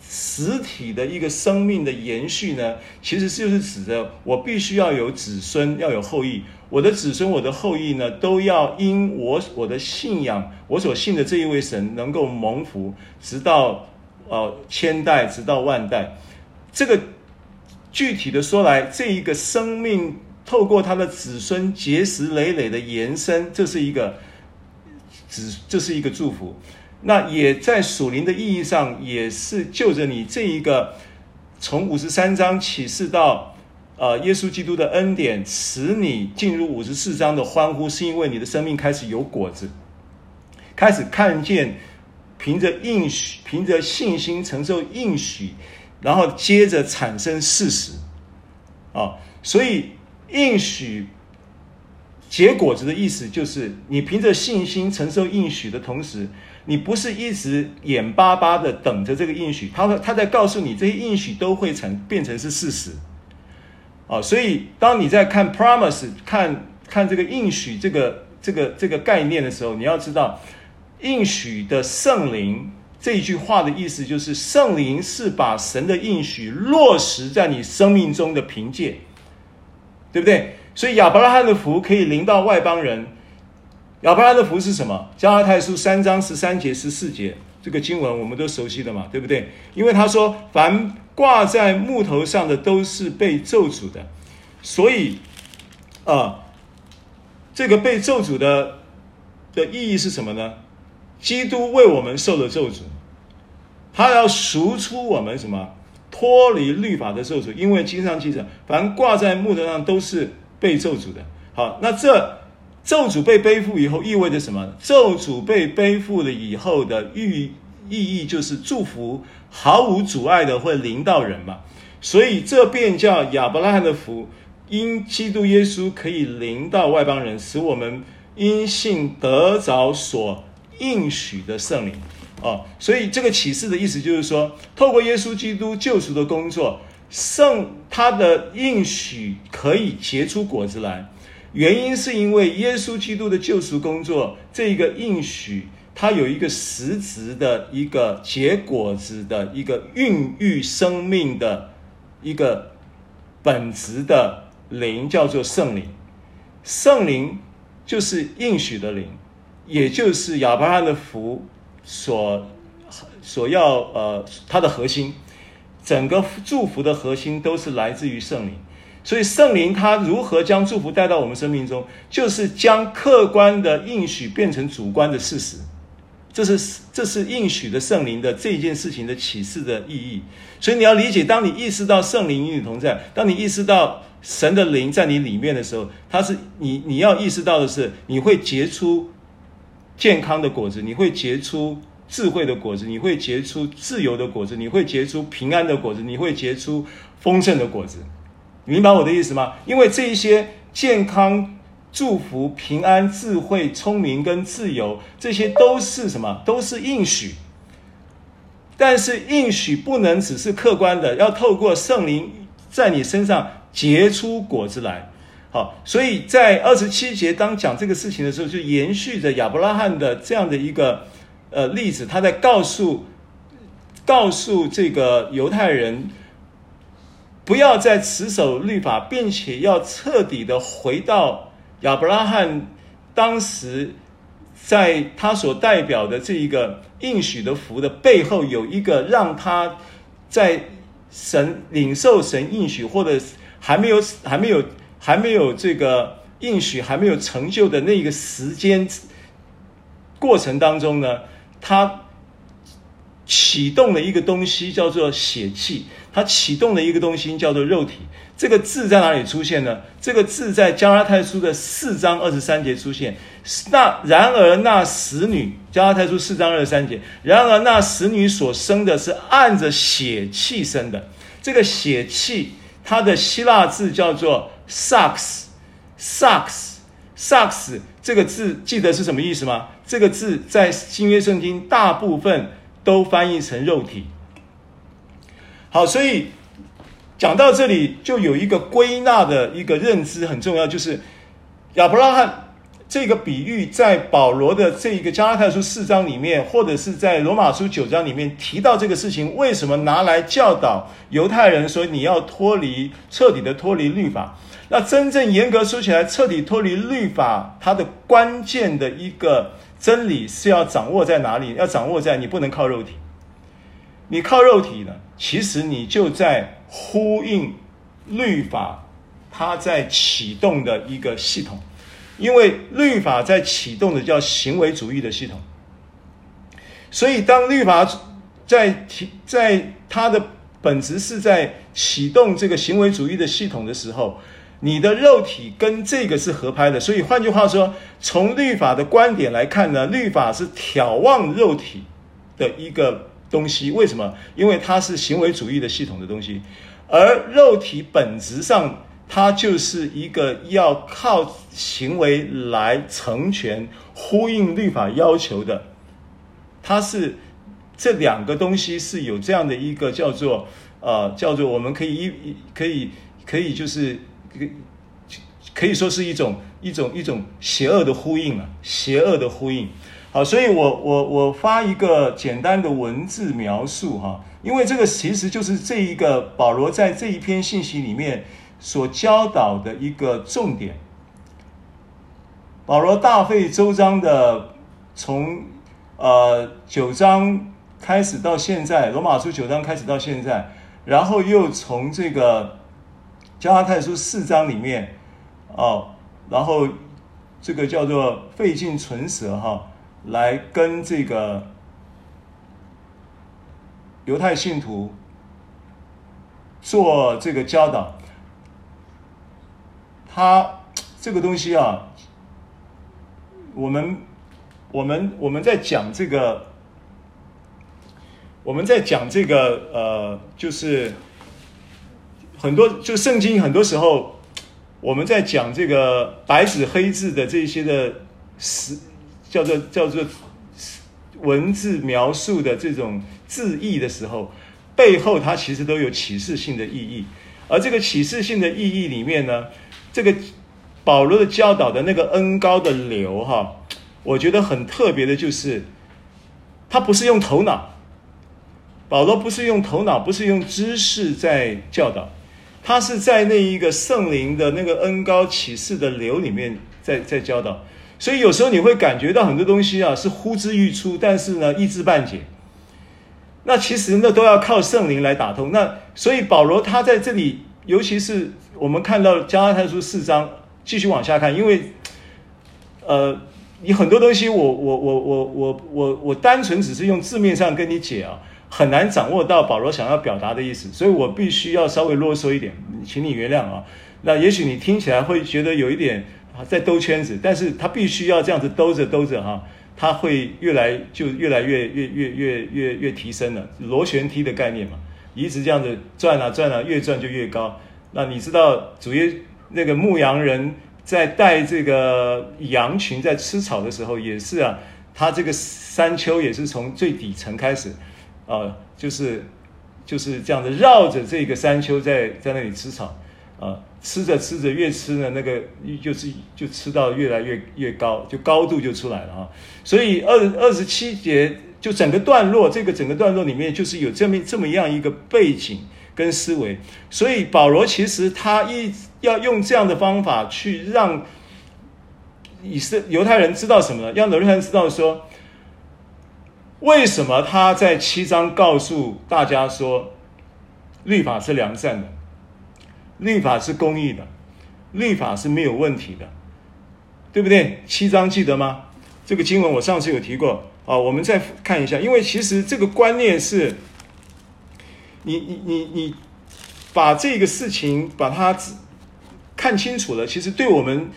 [SPEAKER 1] 实体的一个生命的延续呢，其实就是指着我必须要有子孙，要有后裔。我的子孙，我的后裔呢，都要因我我的信仰，我所信的这一位神能够蒙福，直到呃千代，直到万代。这个具体的说来，这一个生命透过他的子孙结石累累的延伸，这是一个子，这是一个祝福。那也在属灵的意义上，也是就着你这一个从五十三章启示到呃耶稣基督的恩典，使你进入五十四章的欢呼，是因为你的生命开始有果子，开始看见凭着应许，凭着信心承受应许，然后接着产生事实啊，所以应许结果子的意思就是你凭着信心承受应许的同时。你不是一直眼巴巴的等着这个应许，他他在告诉你这些应许都会成变成是事实，啊，所以当你在看 promise 看看这个应许这个这个这个概念的时候，你要知道应许的圣灵这一句话的意思就是圣灵是把神的应许落实在你生命中的凭借，对不对？所以亚伯拉罕的福可以临到外邦人。亚伯拉罕的福是什么？加拉太书三章十三节、十四节，这个经文我们都熟悉的嘛，对不对？因为他说，凡挂在木头上的都是被咒诅的，所以，啊、呃，这个被咒诅的的意义是什么呢？基督为我们受了咒诅，他要赎出我们什么？脱离律法的咒诅，因为经上记着，凡挂在木头上都是被咒诅的。好，那这。咒诅被背负以后意味着什么？咒诅被背负了以后的寓意义就是祝福毫无阻碍的会临到人嘛，所以这便叫亚伯拉罕的福，因基督耶稣可以临到外邦人，使我们因信得着所应许的圣灵哦，所以这个启示的意思就是说，透过耶稣基督救赎的工作，圣他的应许可以结出果子来。原因是因为耶稣基督的救赎工作，这一个应许，它有一个实质的一个结果子的一个孕育生命的一个本质的灵，叫做圣灵。圣灵就是应许的灵，也就是亚伯拉罕的福所所要呃它的核心，整个祝福的核心都是来自于圣灵。所以圣灵他如何将祝福带到我们生命中，就是将客观的应许变成主观的事实。这是这是应许的圣灵的这件事情的启示的意义。所以你要理解，当你意识到圣灵与你同在，当你意识到神的灵在你里面的时候，它是你你要意识到的是，你会结出健康的果子，你会结出智慧的果子，你会结出自由的果子，你会结出平安的果子，你会结出丰盛的果子。明白我的意思吗？因为这一些健康、祝福、平安、智慧、聪明跟自由，这些都是什么？都是应许。但是应许不能只是客观的，要透过圣灵在你身上结出果子来。好，所以在二十七节当讲这个事情的时候，就延续着亚伯拉罕的这样的一个呃例子，他在告诉告诉这个犹太人。不要再持守律法，并且要彻底的回到亚伯拉罕当时在他所代表的这一个应许的福的背后，有一个让他在神领受神应许，或者还没有还没有还没有这个应许还没有成就的那个时间过程当中呢，他启动了一个东西，叫做血气。他启动了一个东西，叫做肉体。这个字在哪里出现呢？这个字在加拉太书的四章二十三节出现。那然而那使女，加拉太书四章二十三节，然而那使女所生的是按着血气生的。这个血气，它的希腊字叫做 sucks, sucks, sucks，。这个字记得是什么意思吗？这个字在新约圣经大部分都翻译成肉体。好，所以讲到这里，就有一个归纳的一个认知很重要，就是亚伯拉罕这个比喻在保罗的这一个加拉太书四章里面，或者是在罗马书九章里面提到这个事情，为什么拿来教导犹太人说你要脱离彻底的脱离律法？那真正严格说起来，彻底脱离律法，它的关键的一个真理是要掌握在哪里？要掌握在你不能靠肉体，你靠肉体呢？其实你就在呼应律法，它在启动的一个系统，因为律法在启动的叫行为主义的系统，所以当律法在提在它的本质是在启动这个行为主义的系统的时候，你的肉体跟这个是合拍的，所以换句话说，从律法的观点来看呢，律法是眺望肉体的一个。东西为什么？因为它是行为主义的系统的东西，而肉体本质上它就是一个要靠行为来成全、呼应律法要求的。它是这两个东西是有这样的一个叫做呃叫做我们可以一可以可以就是可可以说是一种一种一种邪恶的呼应啊，邪恶的呼应。好，所以我我我发一个简单的文字描述哈，因为这个其实就是这一个保罗在这一篇信息里面所教导的一个重点。保罗大费周章的从呃九章开始到现在，罗马书九章开始到现在，然后又从这个加拉太书四章里面哦，然后这个叫做费尽唇舌哈。来跟这个犹太信徒做这个教导，他这个东西啊，我们我们我们在讲这个，我们在讲这个呃，就是很多就圣经很多时候我们在讲这个白纸黑字的这些的实。叫做叫做文字描述的这种字义的时候，背后它其实都有启示性的意义。而这个启示性的意义里面呢，这个保罗的教导的那个恩高的流哈，我觉得很特别的就是，他不是用头脑，保罗不是用头脑，不是用知识在教导，他是在那一个圣灵的那个恩高启示的流里面在在教导。所以有时候你会感觉到很多东西啊是呼之欲出，但是呢一知半解。那其实那都要靠圣灵来打通。那所以保罗他在这里，尤其是我们看到加拉太书四章，继续往下看，因为呃，你很多东西我我我我我我我单纯只是用字面上跟你解啊，很难掌握到保罗想要表达的意思，所以我必须要稍微啰嗦一点，请你原谅啊。那也许你听起来会觉得有一点在兜圈子，但是他必须要这样子兜着兜着哈。它会越来就越来越越越越越越提升了，螺旋梯的概念嘛，一直这样子转啊转啊，越转就越高。那你知道主耶那个牧羊人在带这个羊群在吃草的时候也是啊，他这个山丘也是从最底层开始，啊，就是就是这样子绕着这个山丘在在那里吃草，啊。吃着吃着，越吃呢，那个就是就吃到越来越越高，就高度就出来了啊。所以二二十七节就整个段落，这个整个段落里面就是有这么这么样一个背景跟思维。所以保罗其实他一要用这样的方法去让以色犹太人知道什么呢？让犹太人知道说，为什么他在七章告诉大家说，律法是良善的。律法是公义的，律法是没有问题的，对不对？七章记得吗？这个经文我上次有提过啊，我们再看一下，因为其实这个观念是，你你你你把这个事情把它看清楚了，其实对我们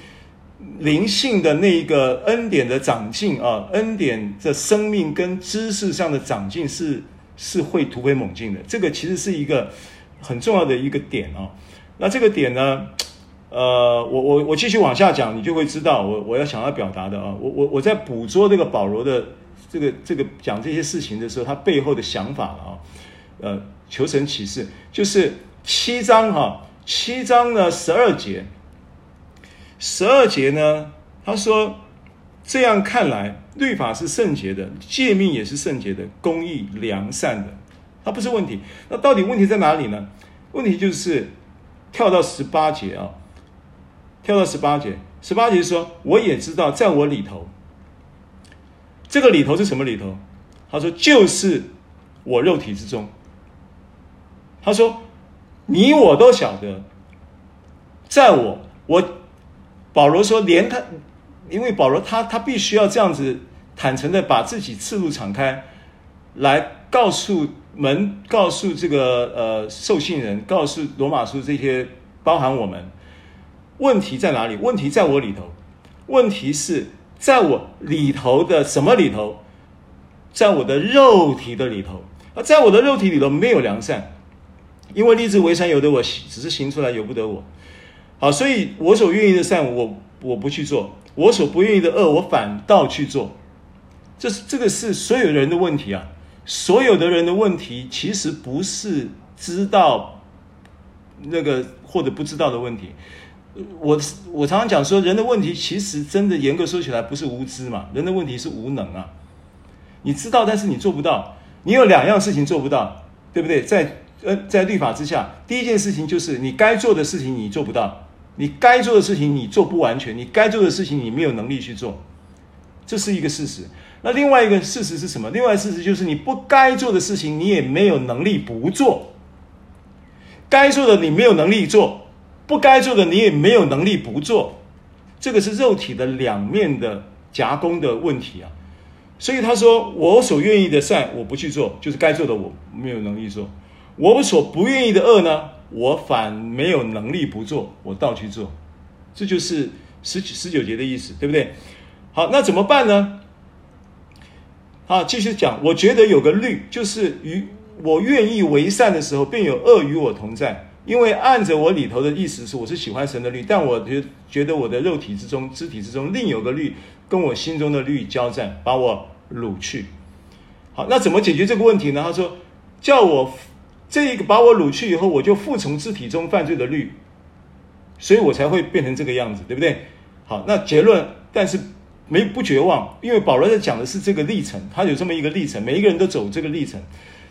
[SPEAKER 1] 灵性的那一个恩典的长进啊，恩典的生命跟知识上的长进是是会突飞猛进的，这个其实是一个很重要的一个点啊。那这个点呢，呃，我我我继续往下讲，你就会知道我我要想要表达的啊，我我我在捕捉这个保罗的这个这个讲这些事情的时候，他背后的想法了啊，呃，求神启示，就是七章哈、七章呢十二节，十二节呢，他说这样看来，律法是圣洁的，诫命也是圣洁的，公义良善的，它不是问题。那到底问题在哪里呢？问题就是。跳到十八节啊，跳到十八节，十八节说：“我也知道，在我里头，这个里头是什么里头？”他说：“就是我肉体之中。”他说：“你我都晓得，在我，我保罗说，连他，因为保罗他他必须要这样子坦诚的把自己赤露敞开，来告诉。”门告诉这个呃受信人，告诉罗马书这些包含我们，问题在哪里？问题在我里头，问题是在我里头的什么里头？在我的肉体的里头，而在我的肉体里头没有良善，因为立志为善由得我，只是行出来由不得我。好，所以我所愿意的善我我不去做，我所不愿意的恶我反倒去做，这是这个是所有人的问题啊。所有的人的问题，其实不是知道那个或者不知道的问题。我我常常讲说，人的问题其实真的严格说起来不是无知嘛，人的问题是无能啊。你知道，但是你做不到。你有两样事情做不到，对不对？在呃，在律法之下，第一件事情就是你该做的事情你做不到，你该做的事情你做不完全，你该做的事情你没有能力去做，这是一个事实。那另外一个事实是什么？另外事实就是你不该做的事情，你也没有能力不做；该做的你没有能力做，不该做的你也没有能力不做。这个是肉体的两面的夹攻的问题啊。所以他说：“我所愿意的善，我不去做，就是该做的我没有能力做；我所不愿意的恶呢，我反没有能力不做，我倒去做。”这就是十十九节的意思，对不对？好，那怎么办呢？啊，继续讲。我觉得有个律，就是与我愿意为善的时候，便有恶与我同在。因为按着我里头的意思是，我是喜欢神的律，但我觉觉得我的肉体之中、肢体之中，另有个律跟我心中的律交战，把我掳去。好，那怎么解决这个问题呢？他说，叫我这一个把我掳去以后，我就服从肢体中犯罪的律，所以我才会变成这个样子，对不对？好，那结论，但是。没不绝望，因为保罗在讲的是这个历程，他有这么一个历程，每一个人都走这个历程。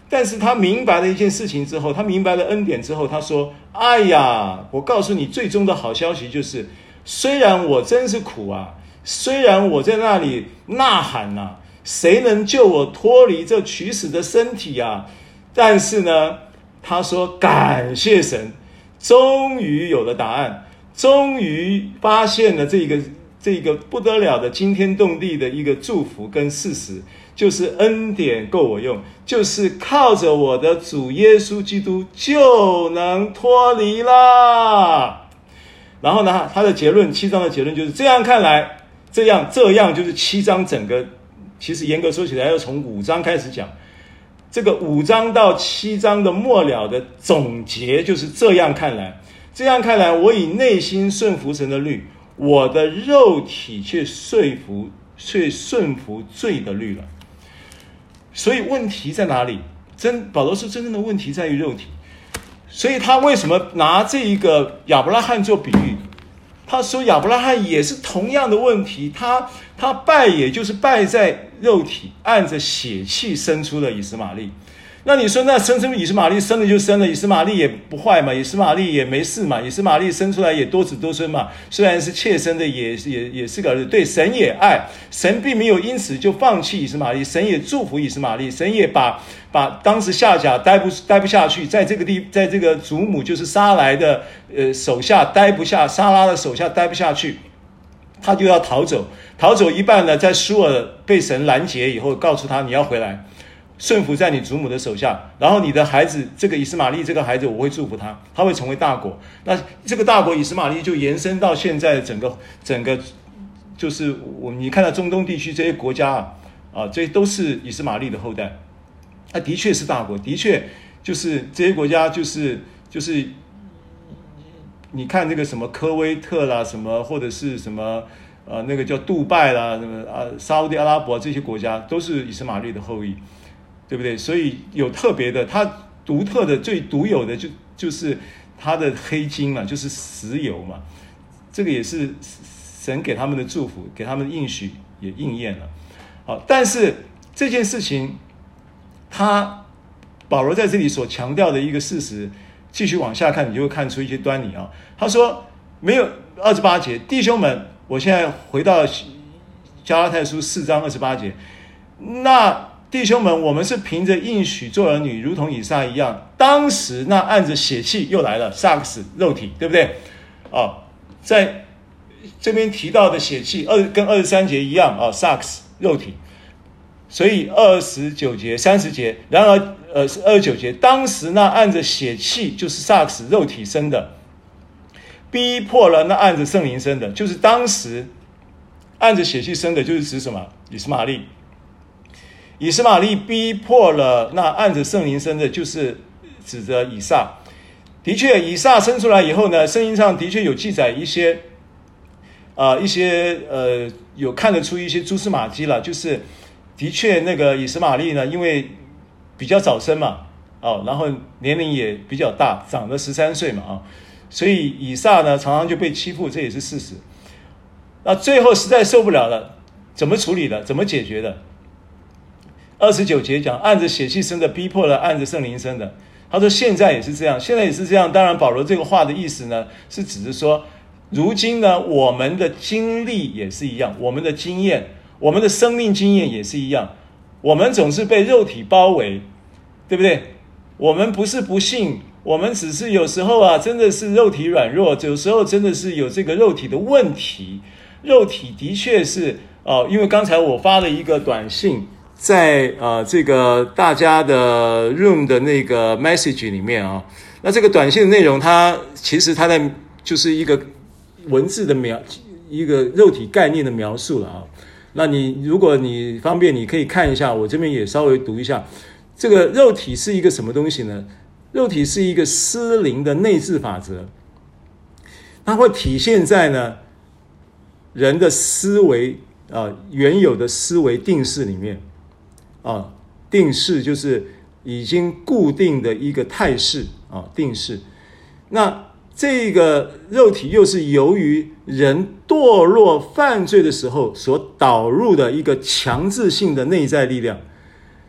[SPEAKER 1] 但是他明白了一件事情之后，他明白了恩典之后，他说：“哎呀，我告诉你，最终的好消息就是，虽然我真是苦啊，虽然我在那里呐喊呐，谁能救我脱离这取死的身体啊？但是呢，他说感谢神，终于有了答案，终于发现了这个这个不得了的惊天动地的一个祝福跟事实。”就是恩典够我用，就是靠着我的主耶稣基督就能脱离啦。然后呢，他的结论，七章的结论就是这样。看来，这样这样就是七章整个，其实严格说起来，要从五章开始讲。这个五章到七章的末了的总结就是这样。看来，这样看来，我以内心顺服神的律，我的肉体却说服却顺服罪的律了。所以问题在哪里？真保罗说，真正的问题在于肉体。所以他为什么拿这一个亚伯拉罕做比喻？他说亚伯拉罕也是同样的问题，他他败也就是败在肉体，按着血气生出了以斯玛利。那你说，那生出以斯玛利生了就生了，以斯玛利也不坏嘛，以斯玛利也没事嘛，以斯玛利生出来也多子多孙嘛。虽然是妾生的也，也也是个儿子。对，神也爱，神并没有因此就放弃以斯玛利，神也祝福以斯玛利，神也把把当时夏甲待不待不下去，在这个地，在这个祖母就是撒莱的呃手下待不下，撒拉的手下待不下去，他就要逃走，逃走一半呢，在舒尔被神拦截以后，告诉他你要回来。顺服在你祖母的手下，然后你的孩子这个以斯玛利这个孩子，我会祝福他，他会成为大国。那这个大国以斯玛利就延伸到现在整个整个，就是我你看到中东地区这些国家啊，啊，这都是以斯玛利的后代。他的确是大国，的确就是这些国家就是就是，你看那个什么科威特啦，什么或者是什么呃那个叫杜拜啦，什么啊沙乌地阿拉伯这些国家都是以实玛利的后裔。对不对？所以有特别的，它独特的、最独有的就就是它的黑金嘛，就是石油嘛。这个也是神给他们的祝福，给他们的应许也应验了。好，但是这件事情，他保罗在这里所强调的一个事实，继续往下看，你就会看出一些端倪啊。他说没有二十八节，弟兄们，我现在回到加拉太书四章二十八节，那。弟兄们，我们是凭着应许做儿女，如同以撒一样。当时那按着血气又来了，萨克斯肉体，对不对？哦，在这边提到的血气二跟二十三节一样啊，萨克斯肉体。所以二十九节、三十节，然而呃是二九节，当时那按着血气就是萨克斯肉体生的，逼迫了那按着圣灵生的，就是当时按着血气生的，就是指什么？以斯玛利。以斯玛利逼迫了那按着圣灵生的，就是指着以撒。的确，以撒生出来以后呢，圣经上的确有记载一些，啊、一些呃，有看得出一些蛛丝马迹了。就是的确，那个以斯玛利呢，因为比较早生嘛，哦，然后年龄也比较大，长了十三岁嘛，啊，所以以撒呢常常就被欺负，这也是事实。那最后实在受不了了，怎么处理的？怎么解决的？二十九节讲，按着血气生的逼迫了按着圣灵生的。他说现在也是这样，现在也是这样。当然，保罗这个话的意思呢，是指着说，如今呢，我们的经历也是一样，我们的经验，我们的生命经验也是一样。我们总是被肉体包围，对不对？我们不是不信，我们只是有时候啊，真的是肉体软弱，有时候真的是有这个肉体的问题。肉体的确是哦，因为刚才我发了一个短信。在呃这个大家的 room 的那个 message 里面啊，那这个短信的内容，它其实它在就是一个文字的描，一个肉体概念的描述了啊。那你如果你方便，你可以看一下，我这边也稍微读一下。这个肉体是一个什么东西呢？肉体是一个思灵的内置法则，它会体现在呢人的思维啊原有的思维定式里面。啊，定式就是已经固定的一个态势啊，定式。那这个肉体又是由于人堕落犯罪的时候所导入的一个强制性的内在力量。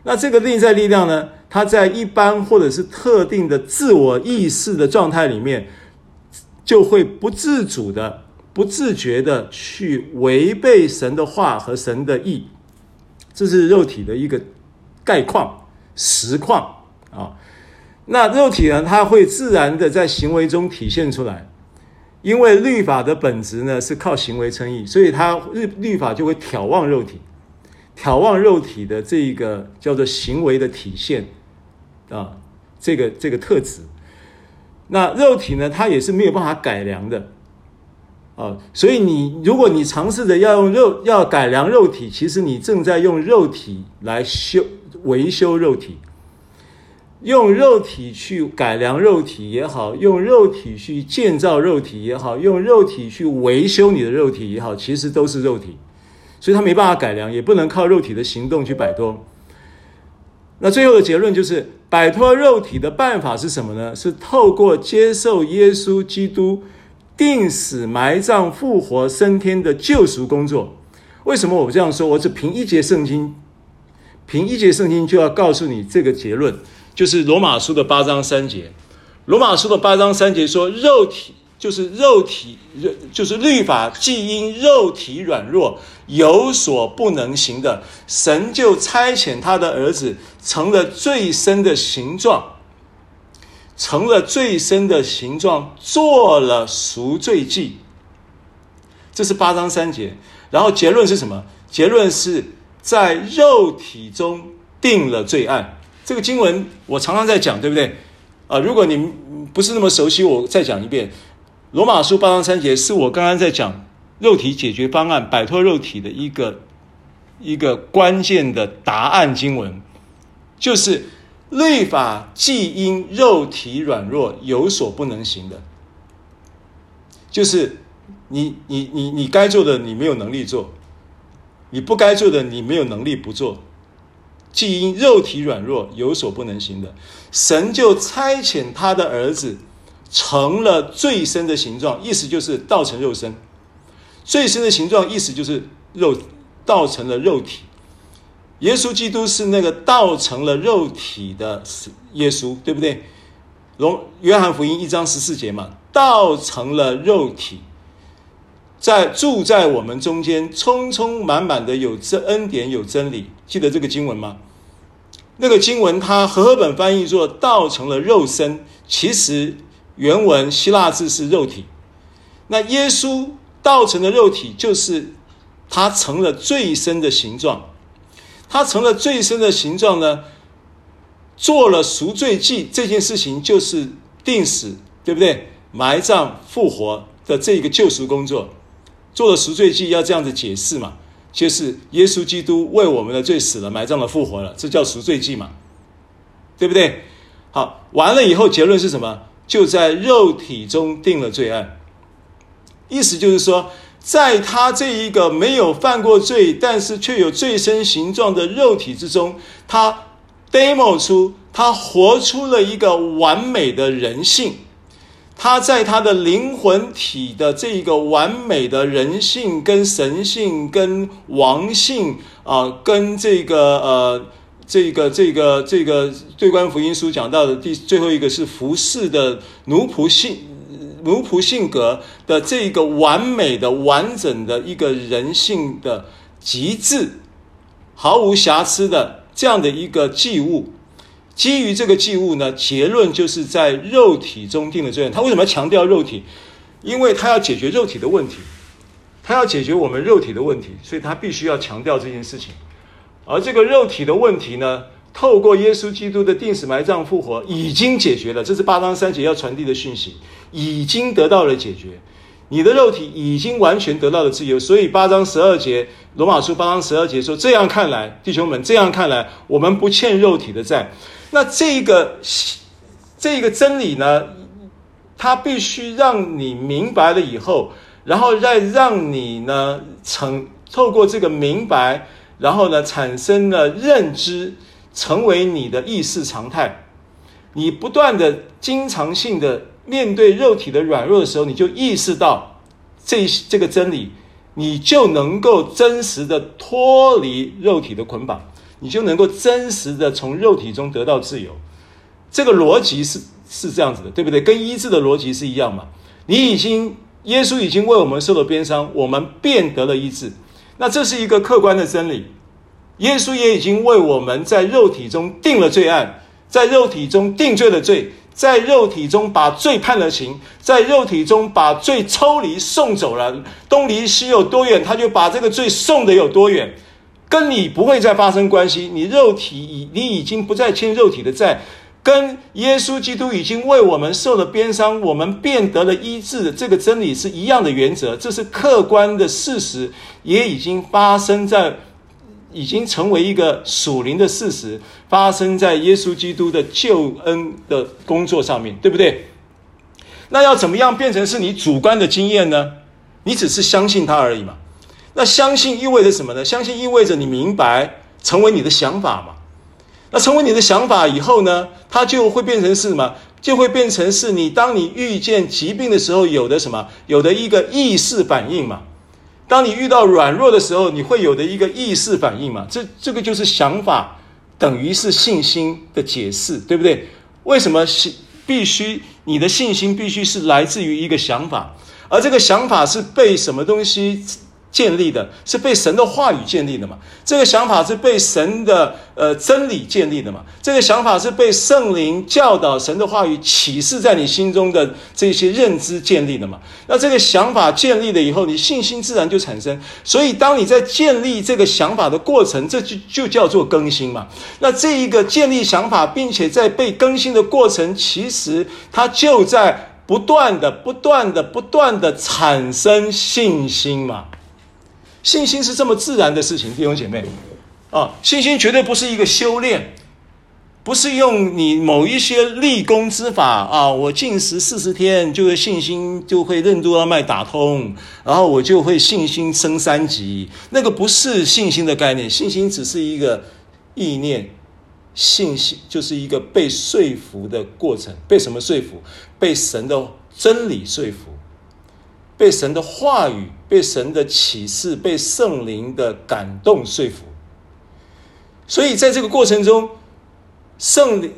[SPEAKER 1] 那这个内在力量呢，它在一般或者是特定的自我意识的状态里面，就会不自主的、不自觉的去违背神的话和神的意，这是肉体的一个概况、实况啊。那肉体呢，它会自然的在行为中体现出来，因为律法的本质呢是靠行为称义，所以它律律法就会挑旺肉体，挑旺肉体的这一个叫做行为的体现。啊，这个这个特质，那肉体呢，它也是没有办法改良的，啊，所以你如果你尝试着要用肉要改良肉体，其实你正在用肉体来修维修肉体，用肉体去改良肉体也好，用肉体去建造肉体也好，用肉体去维修你的肉体也好，其实都是肉体，所以它没办法改良，也不能靠肉体的行动去摆脱。那最后的结论就是，摆脱肉体的办法是什么呢？是透过接受耶稣基督定死、埋葬、复活、升天的救赎工作。为什么我这样说？我只凭一节圣经，凭一节圣经就要告诉你这个结论，就是罗马书的八章三节。罗马书的八章三节说，肉体。就是肉体，就是律法，既因肉体软弱有所不能行的，神就差遣他的儿子，成了最深的形状，成了最深的形状，做了赎罪祭。这是八章三节，然后结论是什么？结论是在肉体中定了罪案。这个经文我常常在讲，对不对？啊，如果你不是那么熟悉，我再讲一遍。罗马书八章三节是我刚刚在讲肉体解决方案，摆脱肉体的一个一个关键的答案经文，就是律法既因肉体软弱有所不能行的，就是你你你你该做的你没有能力做，你不该做的你没有能力不做，既因肉体软弱有所不能行的，神就差遣他的儿子。成了最深的形状，意思就是道成肉身。最深的形状，意思就是肉道成了肉体。耶稣基督是那个道成了肉体的耶稣，对不对？龙约翰福音一章十四节嘛，道成了肉体，在住在我们中间，充充满满的有真恩典有真理。记得这个经文吗？那个经文它和合本翻译作“道成了肉身”，其实。原文希腊字是肉体，那耶稣道成的肉体就是他成了最深的形状，他成了最深的形状呢，做了赎罪祭这件事情就是定死，对不对？埋葬复活的这个救赎工作，做了赎罪祭要这样子解释嘛，就是耶稣基督为我们的罪死了，埋葬了，复活了，这叫赎罪祭嘛，对不对？好，完了以后结论是什么？就在肉体中定了罪案，意思就是说，在他这一个没有犯过罪，但是却有最深形状的肉体之中，他 demo 出，他活出了一个完美的人性。他在他的灵魂体的这一个完美的人性、跟神性、跟王性啊、跟这个呃。这个这个这个对观福音书讲到的第最后一个是服侍的奴仆性奴仆性格的这个完美的完整的一个人性的极致，毫无瑕疵的这样的一个祭物。基于这个祭物呢，结论就是在肉体中定了罪。他为什么要强调肉体？因为他要解决肉体的问题，他要解决我们肉体的问题，所以他必须要强调这件事情。而这个肉体的问题呢，透过耶稣基督的钉死、埋葬、复活，已经解决了。这是八章三节要传递的讯息，已经得到了解决。你的肉体已经完全得到了自由。所以八章十二节，罗马书八章十二节说：“这样看来，弟兄们，这样看来，我们不欠肉体的债。”那这个这个真理呢，它必须让你明白了以后，然后再让你呢，成透过这个明白。然后呢，产生了认知，成为你的意识常态。你不断的、经常性的面对肉体的软弱的时候，你就意识到这这个真理，你就能够真实的脱离肉体的捆绑，你就能够真实的从肉体中得到自由。这个逻辑是是这样子的，对不对？跟医治的逻辑是一样嘛？你已经，耶稣已经为我们受了鞭伤，我们便得了医治。那这是一个客观的真理。耶稣也已经为我们在肉体中定了罪案，在肉体中定罪的罪。在肉体中把罪判了刑，在肉体中把罪抽离送走了，东离西有多远，他就把这个罪送得有多远，跟你不会再发生关系。你肉体已你已经不再欠肉体的债，跟耶稣基督已经为我们受了鞭伤，我们变得了医治的这个真理是一样的原则，这是客观的事实，也已经发生在。已经成为一个属灵的事实，发生在耶稣基督的救恩的工作上面，对不对？那要怎么样变成是你主观的经验呢？你只是相信他而已嘛。那相信意味着什么呢？相信意味着你明白，成为你的想法嘛。那成为你的想法以后呢，它就会变成是什么？就会变成是你当你遇见疾病的时候有的什么？有的一个意识反应嘛。当你遇到软弱的时候，你会有的一个意识反应嘛？这这个就是想法等于是信心的解释，对不对？为什么是必须你的信心必须是来自于一个想法，而这个想法是被什么东西？建立的是被神的话语建立的嘛？这个想法是被神的呃真理建立的嘛？这个想法是被圣灵教导神的话语启示在你心中的这些认知建立的嘛？那这个想法建立了以后，你信心自然就产生。所以，当你在建立这个想法的过程，这就就叫做更新嘛。那这一个建立想法，并且在被更新的过程，其实它就在不断的、不断的、不断的产生信心嘛。信心是这么自然的事情，弟兄姐妹，啊，信心绝对不是一个修炼，不是用你某一些立功之法啊，我禁食四十天，就会信心就会任督二脉打通，然后我就会信心升三级，那个不是信心的概念，信心只是一个意念，信心就是一个被说服的过程，被什么说服？被神的真理说服。被神的话语、被神的启示、被圣灵的感动说服，所以在这个过程中，圣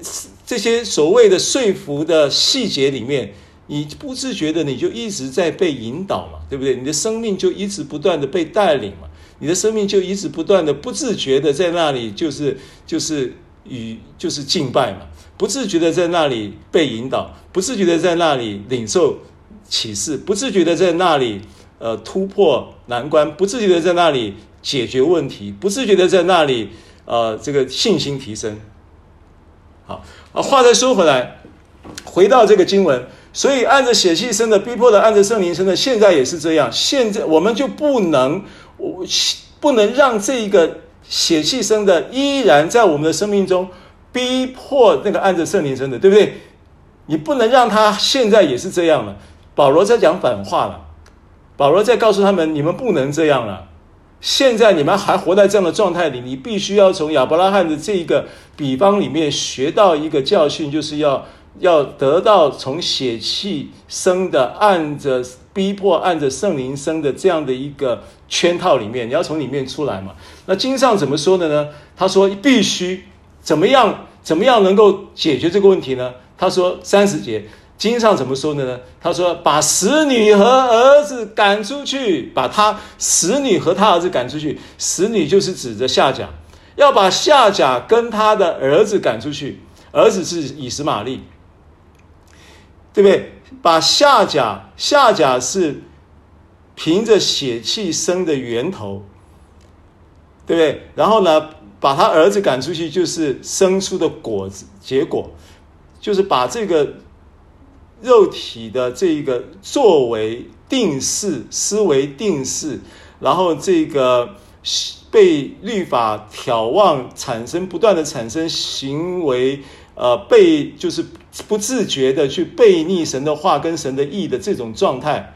[SPEAKER 1] 这些所谓的说服的细节里面，你不自觉的你就一直在被引导嘛，对不对？你的生命就一直不断的被带领嘛，你的生命就一直不断的不自觉的在那里就是就是与就是敬拜嘛，不自觉的在那里被引导，不自觉的在那里领受。启示，不自觉的在那里，呃，突破难关，不自觉的在那里解决问题，不自觉的在那里，呃，这个信心提升。好，啊，话再说回来，回到这个经文，所以按着血气生的逼迫的，按着圣灵生的，现在也是这样。现在我们就不能，我不能让这一个血气生的依然在我们的生命中逼迫那个按着圣灵生的，对不对？你不能让他现在也是这样了。保罗在讲反话了，保罗在告诉他们：你们不能这样了。现在你们还活在这样的状态里，你必须要从亚伯拉罕的这一个比方里面学到一个教训，就是要要得到从血气生的，按着逼迫，按着圣灵生的这样的一个圈套里面，你要从里面出来嘛。那经上怎么说的呢？他说必须怎么样，怎么样能够解决这个问题呢？他说三十节。经上怎么说的呢？他说：“把使女和儿子赶出去，把他使女和他儿子赶出去。使女就是指着夏甲，要把夏甲跟他的儿子赶出去。儿子是以实玛利，对不对？把夏甲，夏甲是凭着血气生的源头，对不对？然后呢，把他儿子赶出去，就是生出的果子，结果就是把这个。”肉体的这个作为定式思维定式，然后这个被律法挑望产生不断的产生行为，呃，被就是不自觉的去背逆神的话跟神的意的这种状态，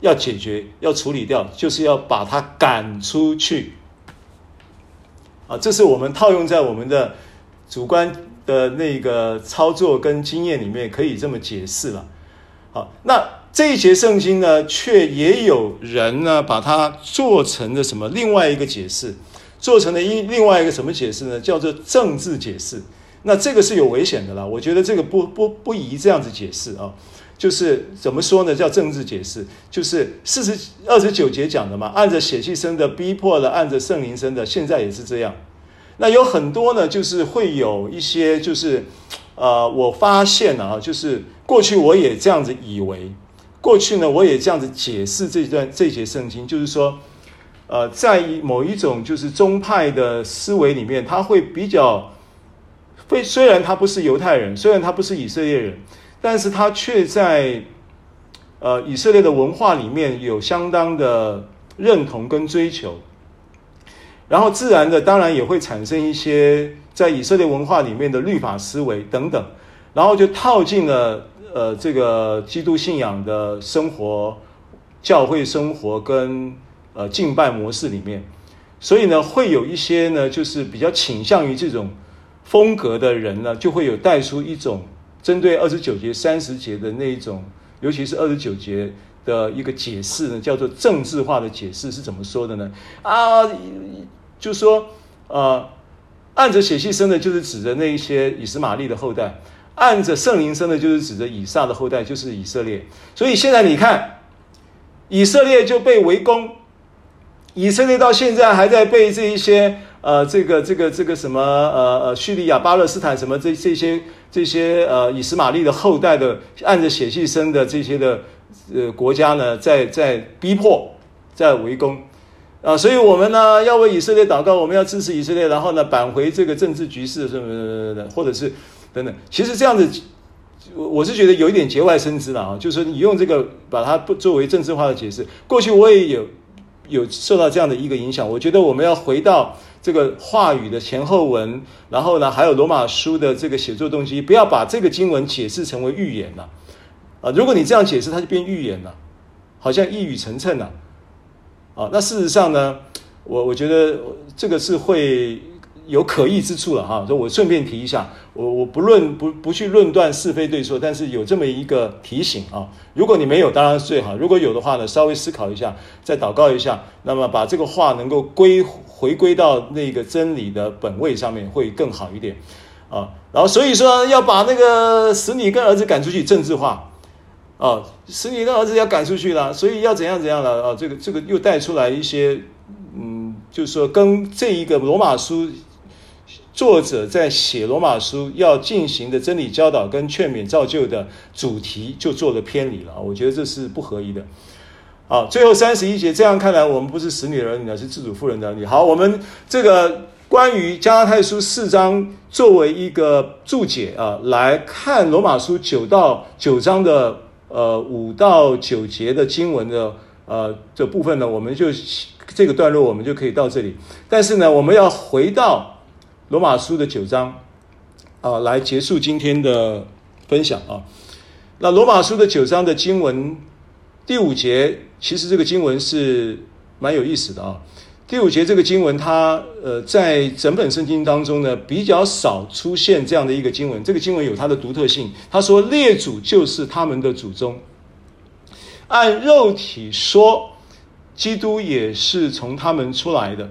[SPEAKER 1] 要解决要处理掉，就是要把它赶出去。啊，这是我们套用在我们的主观。的那个操作跟经验里面可以这么解释了，好，那这一节圣经呢，却也有人呢把它做成了什么另外一个解释，做成了一另外一个什么解释呢？叫做政治解释。那这个是有危险的啦，我觉得这个不不不宜这样子解释啊。就是怎么说呢？叫政治解释，就是四十二十九节讲的嘛，按着血气生的逼迫了，按着圣灵生的，现在也是这样。那有很多呢，就是会有一些，就是呃，我发现啊，就是过去我也这样子以为，过去呢我也这样子解释这段这节圣经，就是说，呃，在某一种就是宗派的思维里面，他会比较，非虽然他不是犹太人，虽然他不是以色列人。但是他却在，呃，以色列的文化里面有相当的认同跟追求，然后自然的当然也会产生一些在以色列文化里面的律法思维等等，然后就套进了呃这个基督信仰的生活、教会生活跟呃敬拜模式里面，所以呢，会有一些呢就是比较倾向于这种风格的人呢，就会有带出一种。针对二十九节、三十节的那一种，尤其是二十九节的一个解释呢，叫做政治化的解释是怎么说的呢？啊，就说呃，按着血气生的，就是指着那一些以斯玛利的后代；按着圣灵生的，就是指着以撒的后代，就是以色列。所以现在你看，以色列就被围攻，以色列到现在还在被这一些。呃，这个这个这个什么呃呃，叙利亚、巴勒斯坦什么这这些这些呃，以斯玛利的后代的按着血气生的这些的呃国家呢，在在逼迫，在围攻啊、所以我们呢要为以色列祷告，我们要支持以色列，然后呢扳回这个政治局势什么什么的，或者是等等。其实这样子，我我是觉得有一点节外生枝了啊，就是说你用这个把它不作为政治化的解释。过去我也有有受到这样的一个影响，我觉得我们要回到。这个话语的前后文，然后呢，还有罗马书的这个写作动机，不要把这个经文解释成为预言了啊！如果你这样解释，它就变预言了，好像一语成谶了！啊那事实上呢，我我觉得这个是会。有可议之处了哈，所以我顺便提一下，我我不论不不去论断是非对错，但是有这么一个提醒啊。如果你没有，当然是最好；如果有的话呢，稍微思考一下，再祷告一下，那么把这个话能够归回归到那个真理的本位上面，会更好一点啊。然后所以说要把那个使女跟儿子赶出去政治化啊，使女的儿子要赶出去了，所以要怎样怎样了啊？这个这个又带出来一些嗯，就是说跟这一个罗马书。作者在写罗马书要进行的真理教导跟劝勉造就的主题就做了偏离了，我觉得这是不合宜的。好，最后三十一节，这样看来我们不是使女儿女，而是自主妇人的儿女。好，我们这个关于加拉太书四章作为一个注解啊，来看罗马书九到九章的呃五到九节的经文的呃这部分呢，我们就这个段落我们就可以到这里。但是呢，我们要回到。罗马书的九章，啊，来结束今天的分享啊。那罗马书的九章的经文第五节，其实这个经文是蛮有意思的啊。第五节这个经文它，呃，在整本圣经当中呢，比较少出现这样的一个经文。这个经文有它的独特性。他说：“列祖就是他们的祖宗，按肉体说，基督也是从他们出来的。”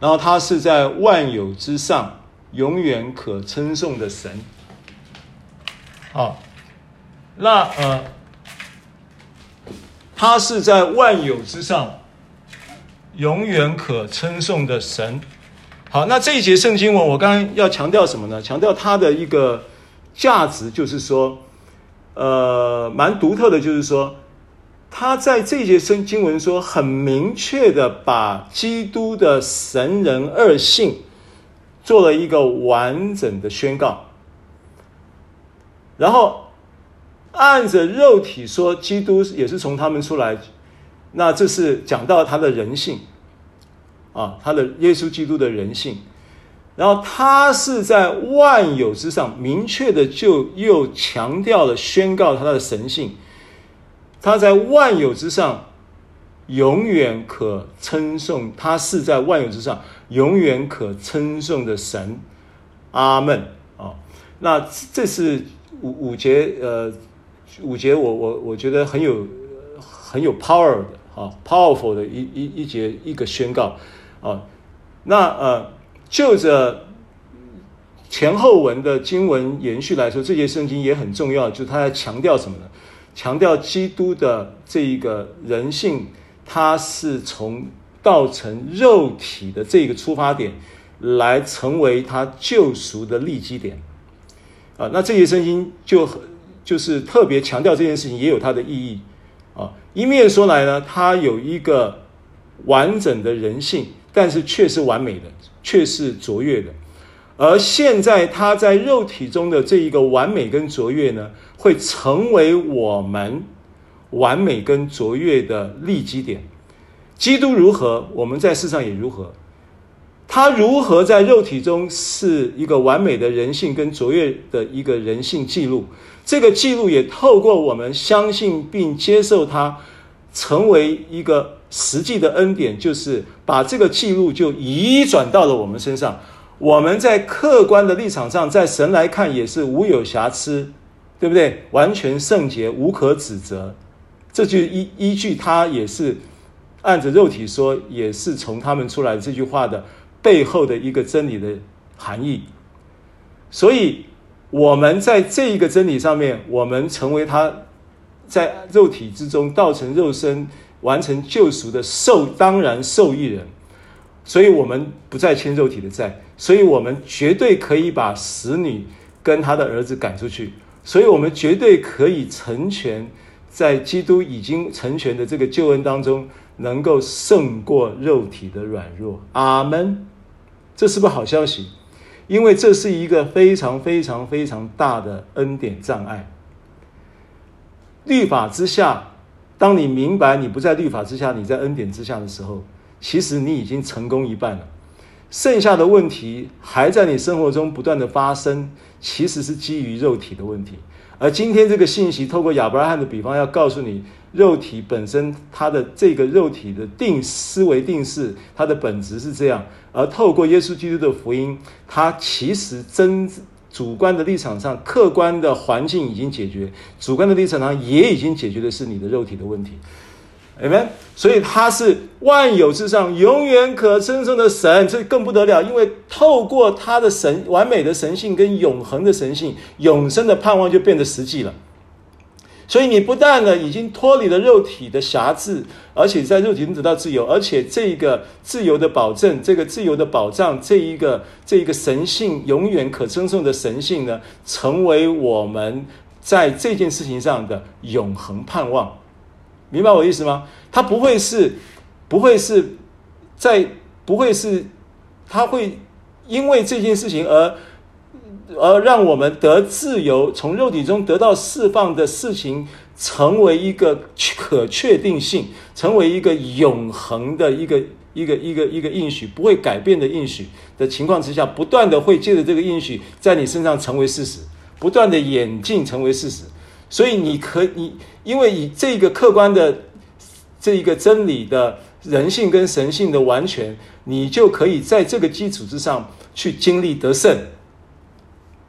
[SPEAKER 1] 然后他是在万有之上，永远可称颂的神。好，那呃，他是在万有之上，永远可称颂的神。好，那这一节圣经文，我刚刚要强调什么呢？强调它的一个价值，就是说，呃，蛮独特的，就是说。他在这一节圣经文说，很明确的把基督的神人二性做了一个完整的宣告，然后按着肉体说，基督也是从他们出来，那这是讲到他的人性啊，他的耶稣基督的人性，然后他是在万有之上，明确的就又强调了宣告他的神性。他在万有之上，永远可称颂。他是在万有之上，永远可称颂的神。阿门啊！那这是五五节呃五节我我我觉得很有很有 power 的啊，powerful 的一一一节一个宣告啊。那呃，就着前后文的经文延续来说，这些圣经也很重要，就是他在强调什么呢？强调基督的这一个人性，他是从道成肉体的这个出发点，来成为他救赎的立基点。啊，那这些圣经就就是特别强调这件事情，也有它的意义啊。一面说来呢，他有一个完整的人性，但是却是完美的，却是卓越的。而现在他在肉体中的这一个完美跟卓越呢，会成为我们完美跟卓越的立基点。基督如何，我们在世上也如何。他如何在肉体中是一个完美的人性跟卓越的一个人性记录？这个记录也透过我们相信并接受它，成为一个实际的恩典，就是把这个记录就移转到了我们身上。我们在客观的立场上，在神来看也是无有瑕疵，对不对？完全圣洁，无可指责。这就依依据，他也是按着肉体说，也是从他们出来这句话的。背后的一个真理的含义，所以我们在这一个真理上面，我们成为他在肉体之中道成肉身，完成救赎的受当然受益人，所以我们不再欠肉体的债，所以我们绝对可以把使女跟他的儿子赶出去，所以我们绝对可以成全在基督已经成全的这个救恩当中，能够胜过肉体的软弱。阿门。这是不是好消息？因为这是一个非常非常非常大的恩典障碍。律法之下，当你明白你不在律法之下，你在恩典之下的时候，其实你已经成功一半了。剩下的问题还在你生活中不断的发生，其实是基于肉体的问题。而今天这个信息透过亚伯拉罕的比方，要告诉你。肉体本身，它的这个肉体的定思维定式，它的本质是这样。而透过耶稣基督的福音，它其实真主观的立场上，客观的环境已经解决；主观的立场上也已经解决的是你的肉体的问题。Amen。所以他是万有之上永远可称颂的神，这更不得了，因为透过他的神完美的神性跟永恒的神性，永生的盼望就变得实际了。所以你不但呢已经脱离了肉体的辖制，而且在肉体中得到自由，而且这一个自由的保证，这个自由的保障，这一个这一个神性永远可称颂的神性呢，成为我们在这件事情上的永恒盼望。明白我意思吗？它不会是，不会是在，不会是，它会因为这件事情而。而让我们得自由，从肉体中得到释放的事情，成为一个可确定性，成为一个永恒的一个一个一个一个应许，不会改变的应许的情况之下，不断的会借着这个应许在你身上成为事实，不断的演进成为事实。所以你可你，因为以这个客观的这一个真理的人性跟神性的完全，你就可以在这个基础之上去经历得胜。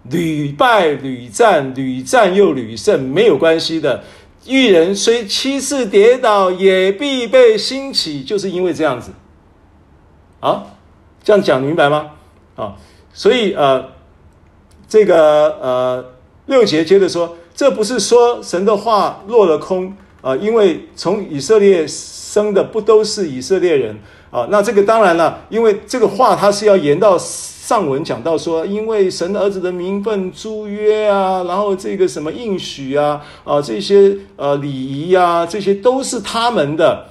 [SPEAKER 1] 屡败屡战，屡战又屡胜，没有关系的。一人虽七次跌倒，也必被兴起，就是因为这样子。啊，这样讲明白吗？啊，所以呃，这个呃六节接着说，这不是说神的话落了空啊，因为从以色列生的不都是以色列人啊。那这个当然了，因为这个话它是要延到。上文讲到说，因为神儿子的名分、租约啊，然后这个什么应许啊，啊这些呃礼仪啊，这些都是他们的。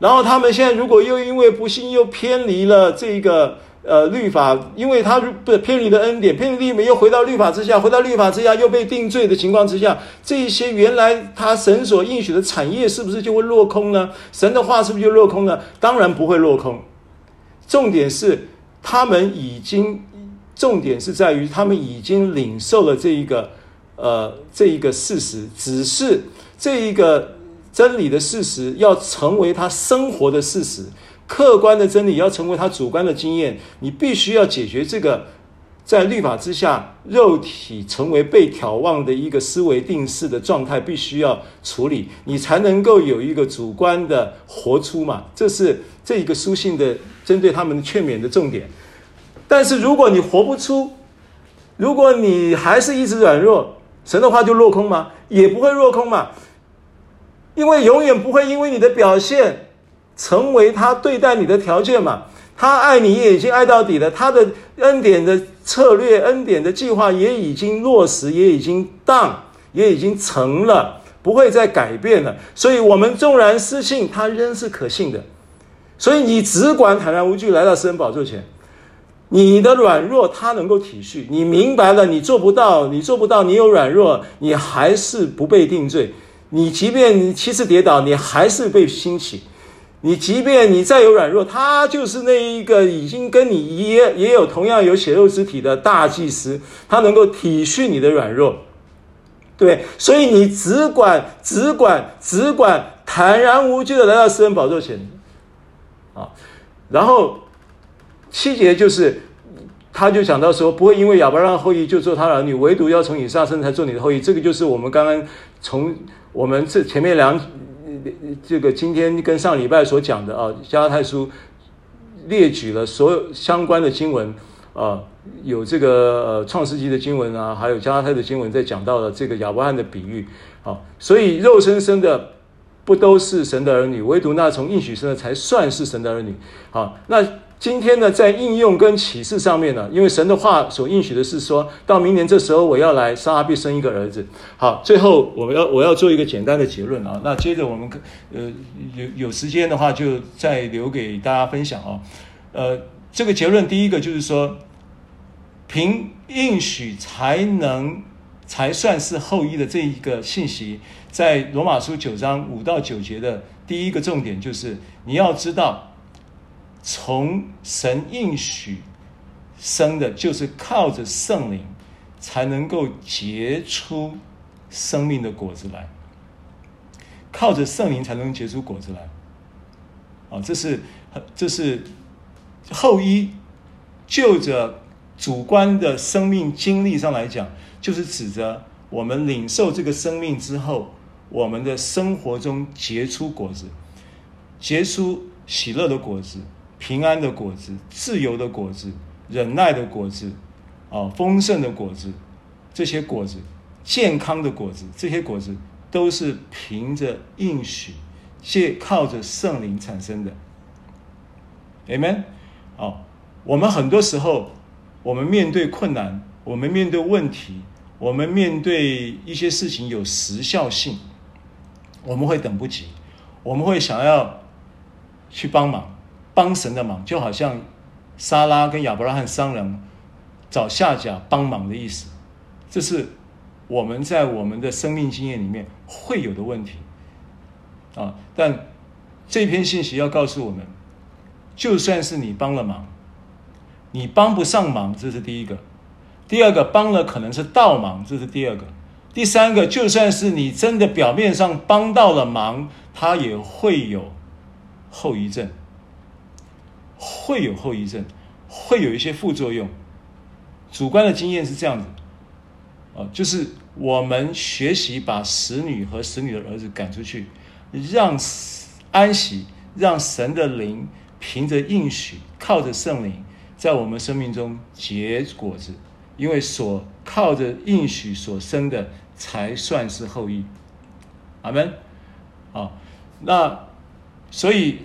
[SPEAKER 1] 然后他们现在如果又因为不幸又偏离了这个呃律法，因为他不偏离了恩典，偏离律法又回到律法之下，回到律法之下又被定罪的情况之下，这些原来他神所应许的产业是不是就会落空呢？神的话是不是就落空了？当然不会落空。重点是。他们已经，重点是在于他们已经领受了这一个，呃，这一个事实。只是这一个真理的事实要成为他生活的事实，客观的真理要成为他主观的经验。你必须要解决这个在律法之下，肉体成为被挑望的一个思维定式的状态，必须要处理，你才能够有一个主观的活出嘛。这是这一个书信的针对他们的劝勉的重点。但是如果你活不出，如果你还是一直软弱，神的话就落空吗？也不会落空嘛，因为永远不会因为你的表现成为他对待你的条件嘛。他爱你也已经爱到底了，他的恩典的策略、恩典的计划也已经落实，也已经当，也已经成了，不会再改变了。所以，我们纵然失信，他仍是可信的。所以，你只管坦然无惧来到施恩宝座前，你的软弱他能够体恤，你明白了，你做不到，你做不到，你有软弱，你还是不被定罪。你即便七次跌倒，你还是被兴起。你即便你再有软弱，他就是那一个已经跟你也也有同样有血肉之体的大祭司，他能够体恤你的软弱，对，所以你只管只管只管坦然无惧的来到私人宝座前，啊，然后七节就是，他就讲到说，不会因为亚伯拉罕后裔就做他儿女，唯独要从以撒生才做你的后裔，这个就是我们刚刚从我们这前面两。这个今天跟上礼拜所讲的啊，加拉太书列举了所有相关的经文啊，有这个呃创世纪的经文啊，还有加拉太的经文，在讲到了这个亚伯罕的比喻啊，所以肉身生的不都是神的儿女，唯独那从应许生的才算是神的儿女啊，那。今天呢，在应用跟启示上面呢，因为神的话所应许的是说，到明年这时候我要来，撒拉必生一个儿子。好，最后我们要我要做一个简单的结论啊。那接着我们呃有有时间的话，就再留给大家分享啊。呃，这个结论第一个就是说，凭应许才能才算是后裔的这一个信息，在罗马书九章五到九节的第一个重点就是你要知道。从神应许生的，就是靠着圣灵才能够结出生命的果子来。靠着圣灵才能结出果子来。啊，这是这是后一就着主观的生命经历上来讲，就是指着我们领受这个生命之后，我们的生活中结出果子，结出喜乐的果子。平安的果子，自由的果子，忍耐的果子，啊，丰盛的果子，这些果子，健康的果子，这些果子都是凭着应许，借靠着圣灵产生的。Amen。好，我们很多时候，我们面对困难，我们面对问题，我们面对一些事情有时效性，我们会等不及，我们会想要去帮忙。帮神的忙，就好像莎拉跟亚伯拉罕商量找夏甲帮忙的意思，这是我们在我们的生命经验里面会有的问题啊。但这篇信息要告诉我们，就算是你帮了忙，你帮不上忙，这是第一个；第二个，帮了可能是倒忙，这是第二个；第三个，就算是你真的表面上帮到了忙，他也会有后遗症。会有后遗症，会有一些副作用。主观的经验是这样子，哦，就是我们学习把使女和使女的儿子赶出去，让安息，让神的灵凭着应许，靠着圣灵，在我们生命中结果子。因为所靠着应许所生的，才算是后裔。阿门。啊，那所以。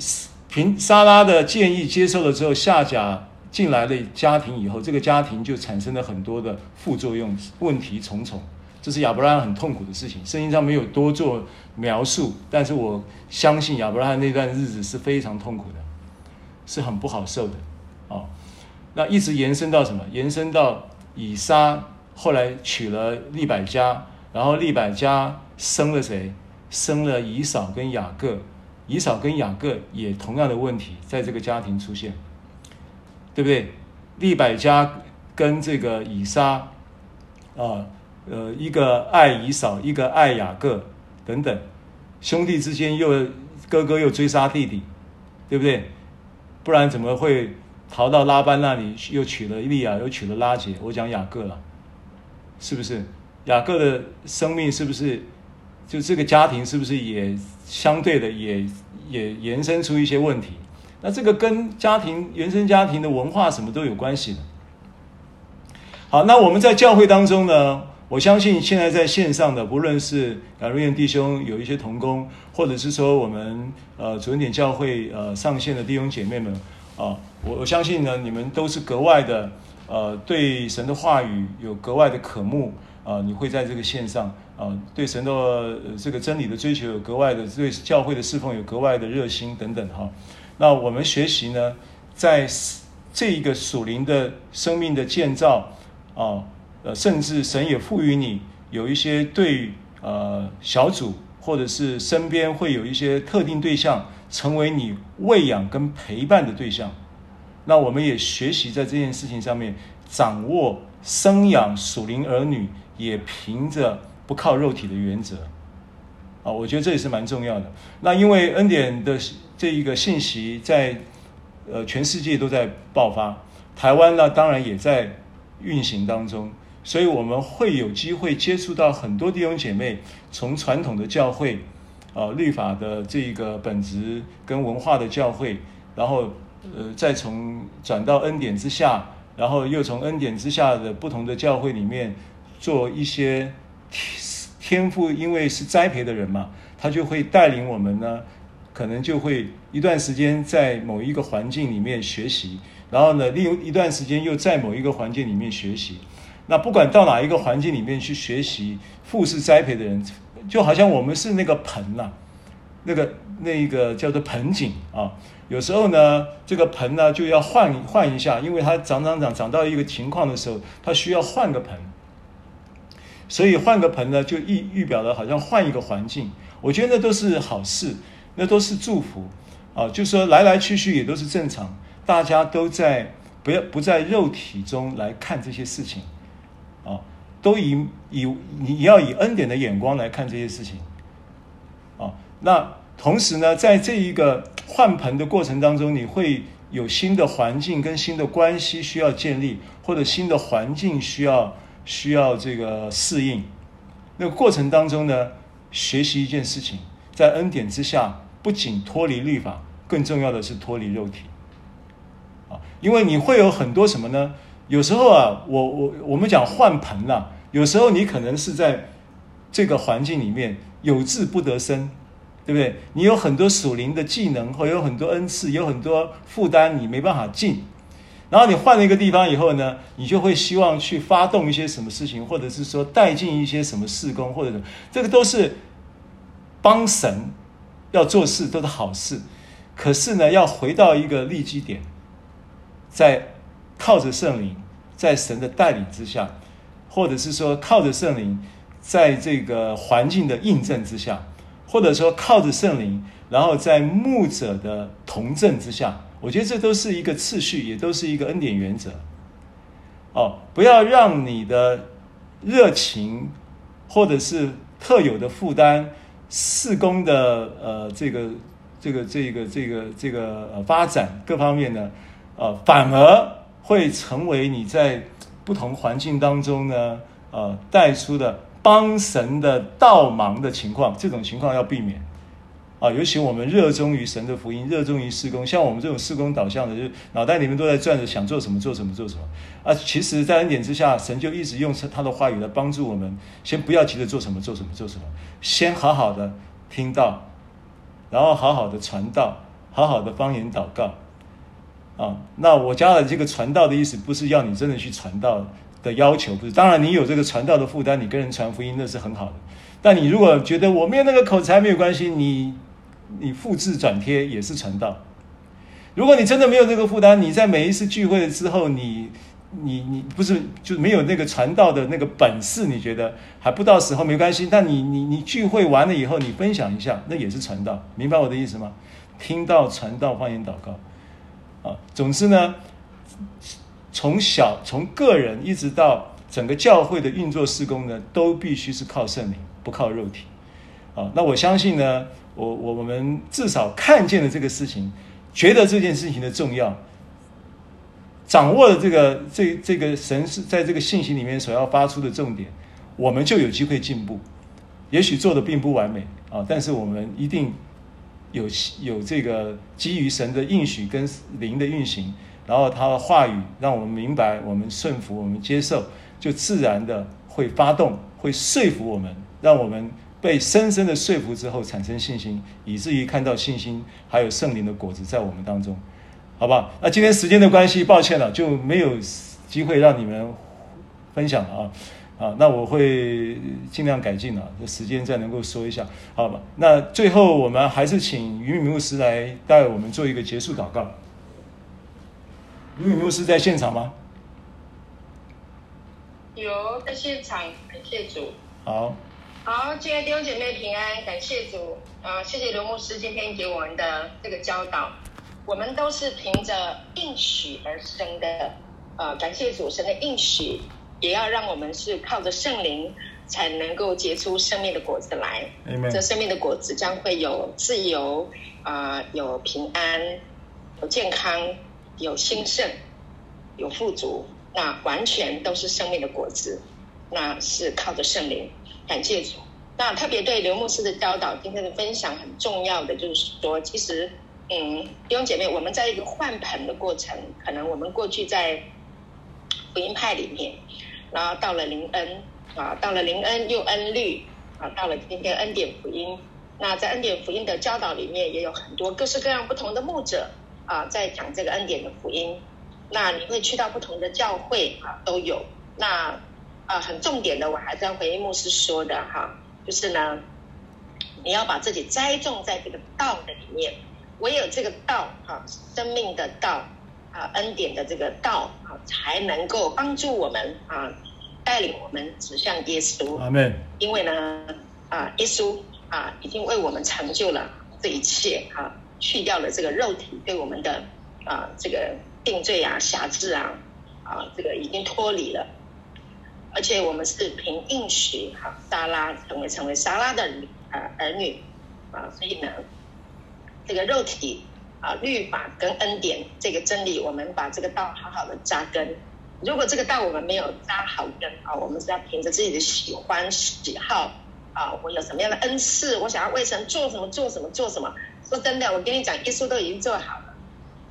[SPEAKER 1] 凭撒拉的建议接受了之后，夏甲进来的家庭以后，这个家庭就产生了很多的副作用，问题重重。这是亚伯拉罕很痛苦的事情，圣经上没有多做描述，但是我相信亚伯拉罕那段日子是非常痛苦的，是很不好受的。哦，那一直延伸到什么？延伸到以撒后来娶了利百加，然后利百加生了谁？生了以扫跟雅各。以扫跟雅各也同样的问题在这个家庭出现，对不对？利百加跟这个以撒，啊，呃，一个爱以扫，一个爱雅各，等等，兄弟之间又哥哥又追杀弟弟，对不对？不然怎么会逃到拉班那里，又娶了利亚，又娶了拉姐。我讲雅各了，是不是？雅各的生命是不是？就这个家庭是不是也相对的也也延伸出一些问题？那这个跟家庭原生家庭的文化什么都有关系的。好，那我们在教会当中呢，我相信现在在线上的，不论是亚瑞园弟兄有一些同工，或者是说我们呃主恩典教会呃上线的弟兄姐妹们啊，我我相信呢，你们都是格外的呃对神的话语有格外的渴慕啊，你会在这个线上。啊，对神的这个真理的追求有格外的，对教会的侍奉有格外的热心等等哈。那我们学习呢，在这一个属灵的生命的建造啊，呃，甚至神也赋予你有一些对呃小组或者是身边会有一些特定对象，成为你喂养跟陪伴的对象。那我们也学习在这件事情上面掌握生养属灵儿女，也凭着。不靠肉体的原则，啊，我觉得这也是蛮重要的。那因为恩典的这一个信息在呃全世界都在爆发，台湾呢当然也在运行当中，所以我们会有机会接触到很多弟兄姐妹，从传统的教会啊律法的这个本质跟文化的教会，然后呃再从转到恩典之下，然后又从恩典之下的不同的教会里面做一些。天天赋因为是栽培的人嘛，他就会带领我们呢，可能就会一段时间在某一个环境里面学习，然后呢，另一段时间又在某一个环境里面学习。那不管到哪一个环境里面去学习，富是栽培的人，就好像我们是那个盆呐、那个那个叫做盆景啊。有时候呢，这个盆呢就要换换一下，因为它长长长长到一个情况的时候，它需要换个盆。所以换个盆呢，就预预表了好像换一个环境。我觉得那都是好事，那都是祝福啊。就说来来去去也都是正常，大家都在不要不在肉体中来看这些事情啊，都以以你要以恩典的眼光来看这些事情啊。那同时呢，在这一个换盆的过程当中，你会有新的环境跟新的关系需要建立，或者新的环境需要。需要这个适应，那个过程当中呢，学习一件事情，在恩典之下，不仅脱离律法，更重要的是脱离肉体。啊，因为你会有很多什么呢？有时候啊，我我我们讲换盆呐，有时候你可能是在这个环境里面有志不得生，对不对？你有很多属灵的技能，或有很多恩赐，有很多负担，你没办法进。然后你换了一个地方以后呢，你就会希望去发动一些什么事情，或者是说带进一些什么事工，或者这个都是帮神要做事，都是好事。可是呢，要回到一个立基点，在靠着圣灵，在神的带领之下，或者是说靠着圣灵，在这个环境的印证之下，或者说靠着圣灵，然后在牧者的同证之下。我觉得这都是一个次序，也都是一个恩典原则。哦，不要让你的热情，或者是特有的负担、事工的呃这个这个这个这个这个呃发展各方面呢，呃，反而会成为你在不同环境当中呢，呃，带出的帮神的倒忙的情况，这种情况要避免。啊，尤其我们热衷于神的福音，热衷于事工，像我们这种事工导向的，就脑袋里面都在转着，想做什么做什么做什么。啊，其实，在恩典之下，神就一直用他的话语来帮助我们。先不要急着做什么做什么做什么，先好好的听道，然后好好的传道，好好的方言祷告。啊，那我加了这个传道的意思，不是要你真的去传道的要求，不是。当然，你有这个传道的负担，你跟人传福音那是很好的。但你如果觉得我没有那个口才没有关系，你。你复制转贴也是传道。如果你真的没有这个负担，你在每一次聚会之后，你你你不是就没有那个传道的那个本事？你觉得还不到时候没关系。但你你你聚会完了以后，你分享一下，那也是传道。明白我的意思吗？听到传道方言祷告啊。总之呢，从小从个人一直到整个教会的运作施工呢，都必须是靠圣灵，不靠肉体啊。那我相信呢。我我们至少看见了这个事情，觉得这件事情的重要，
[SPEAKER 2] 掌握了这个这这个神是在这个信息里面所要发出的重点，我们就有机会进步。也许做的并不完美啊，但是我们一定有有这个基于神的应许跟灵的运行，然后他的话语让我们明白，我们顺服，我们接受，就自然的会发动，会说服我们，让我们被深深的说服之后产生信心，以至于看到信心还有圣灵的果子在我们当中。好不好？那今天时间的关系，抱歉了，就没有机会让你们分享了啊啊！那我会尽量改进了，这时间再能够说一下，好吧？那最后我们还是请于敏牧师来带我们做一个结束祷告。于敏牧师在现场吗？
[SPEAKER 3] 有在现场，感谢主。
[SPEAKER 2] 好，
[SPEAKER 3] 好，亲爱的弟兄姐妹平安，感谢主啊！谢谢刘牧师今天给我们的这个教导。我们都是凭着应许而生的，呃，感谢主神的应许，也要让我们是靠着圣灵才能够结出生命的果子来。
[SPEAKER 2] Amen.
[SPEAKER 3] 这生命的果子将会有自由，啊、呃，有平安，有健康，有兴盛，有富足，那完全都是生命的果子。那是靠着圣灵，感谢主。那特别对刘牧师的教导，今天的分享很重要的就是说，其实。嗯，弟兄姐妹，我们在一个换盆的过程，可能我们过去在福音派里面，然后到了灵恩啊，到了灵恩又恩律啊，到了今天恩典福音。那在恩典福音的教导里面，也有很多各式各样不同的牧者啊，在讲这个恩典的福音。那你会去到不同的教会啊，都有。那啊，很重点的，我还是要回应牧师说的哈，就是呢，你要把自己栽种在这个道的里面。唯有这个道哈，生命的道啊，恩典的这个道啊，才能够帮助我们啊，带领我们指向耶稣。
[SPEAKER 2] 阿门。
[SPEAKER 3] 因为呢，啊，耶稣啊，已经为我们成就了这一切啊，去掉了这个肉体对我们的啊这个定罪啊、辖制啊，啊，这个已经脱离了。而且我们是凭应许哈，沙拉成为成为沙拉的啊儿女啊，所以呢。这个肉体啊，律法跟恩典这个真理，我们把这个道好好的扎根。如果这个道我们没有扎好根啊，我们是要凭着自己的喜欢喜好啊，我有什么样的恩赐，我想要为神做什么做什么做什么。说真的，我跟你讲，耶稣都已经做好了，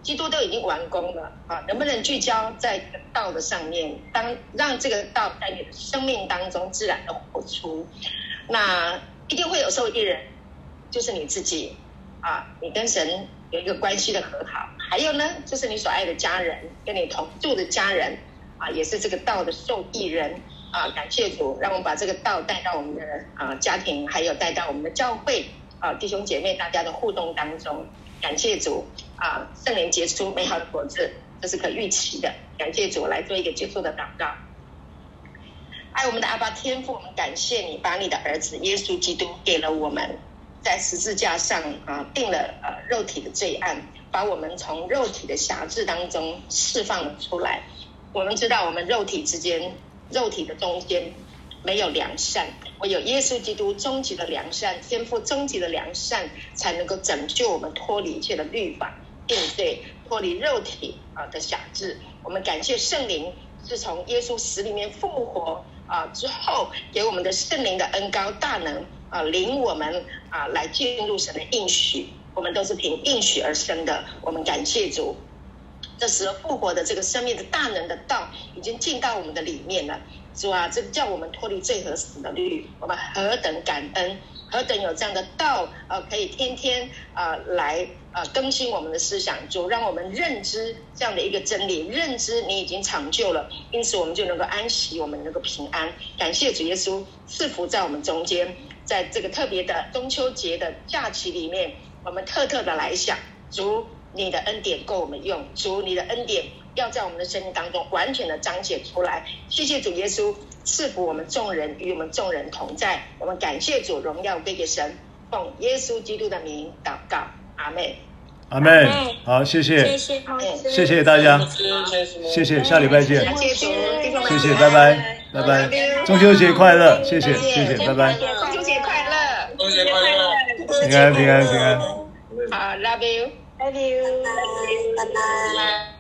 [SPEAKER 3] 基督都已经完工了啊，能不能聚焦在道的上面，当让这个道在你的生命当中自然的活出，那一定会有受益人，就是你自己。啊，你跟神有一个关系的和好，还有呢，就是你所爱的家人，跟你同住的家人，啊，也是这个道的受益人啊。感谢主，让我们把这个道带到我们的啊家庭，还有带到我们的教会啊，弟兄姐妹大家的互动当中。感谢主啊，圣灵结出美好的果子，这是可预期的。感谢主，来做一个结束的祷告。爱我们的阿爸天父，我们感谢你，把你的儿子耶稣基督给了我们。在十字架上啊，定了呃肉体的罪案，把我们从肉体的辖制当中释放了出来。我们知道，我们肉体之间、肉体的中间没有良善，唯有耶稣基督终极的良善，天父终极的良善，才能够拯救我们脱离一切的律法定罪，脱离肉体啊的辖制。我们感谢圣灵，是从耶稣死里面复活啊之后，给我们的圣灵的恩膏大能。啊，领我们啊来进入神的应许，我们都是凭应许而生的。我们感谢主，这时候复活的这个生命的大能的道已经进到我们的里面了。主啊，这叫我们脱离罪和死的律，我们何等感恩，何等有这样的道，呃，可以天天啊来呃更新我们的思想。主让我们认知这样的一个真理，认知你已经成就了，因此我们就能够安息，我们能够平安。感谢主耶稣赐福在我们中间。在这个特别的中秋节的假期里面，我们特特的来想，主你的恩典够我们用，主你的恩典要在我们的生命当中完全的彰显出来。谢谢主耶稣赐福我们众人，与我们众人同在。我们感谢主，荣耀归给神，奉耶稣基督的名祷告，阿妹。
[SPEAKER 2] 阿妹。好，谢谢，谢谢，谢谢大家，谢谢，下礼拜见。谢谢，谢谢，拜拜。拜拜，中秋节快乐！谢谢，谢谢，拜拜。
[SPEAKER 3] 中秋节快乐，中秋节快乐，
[SPEAKER 2] 平安，平安，平安。
[SPEAKER 3] 好，Love you，Love you，拜拜。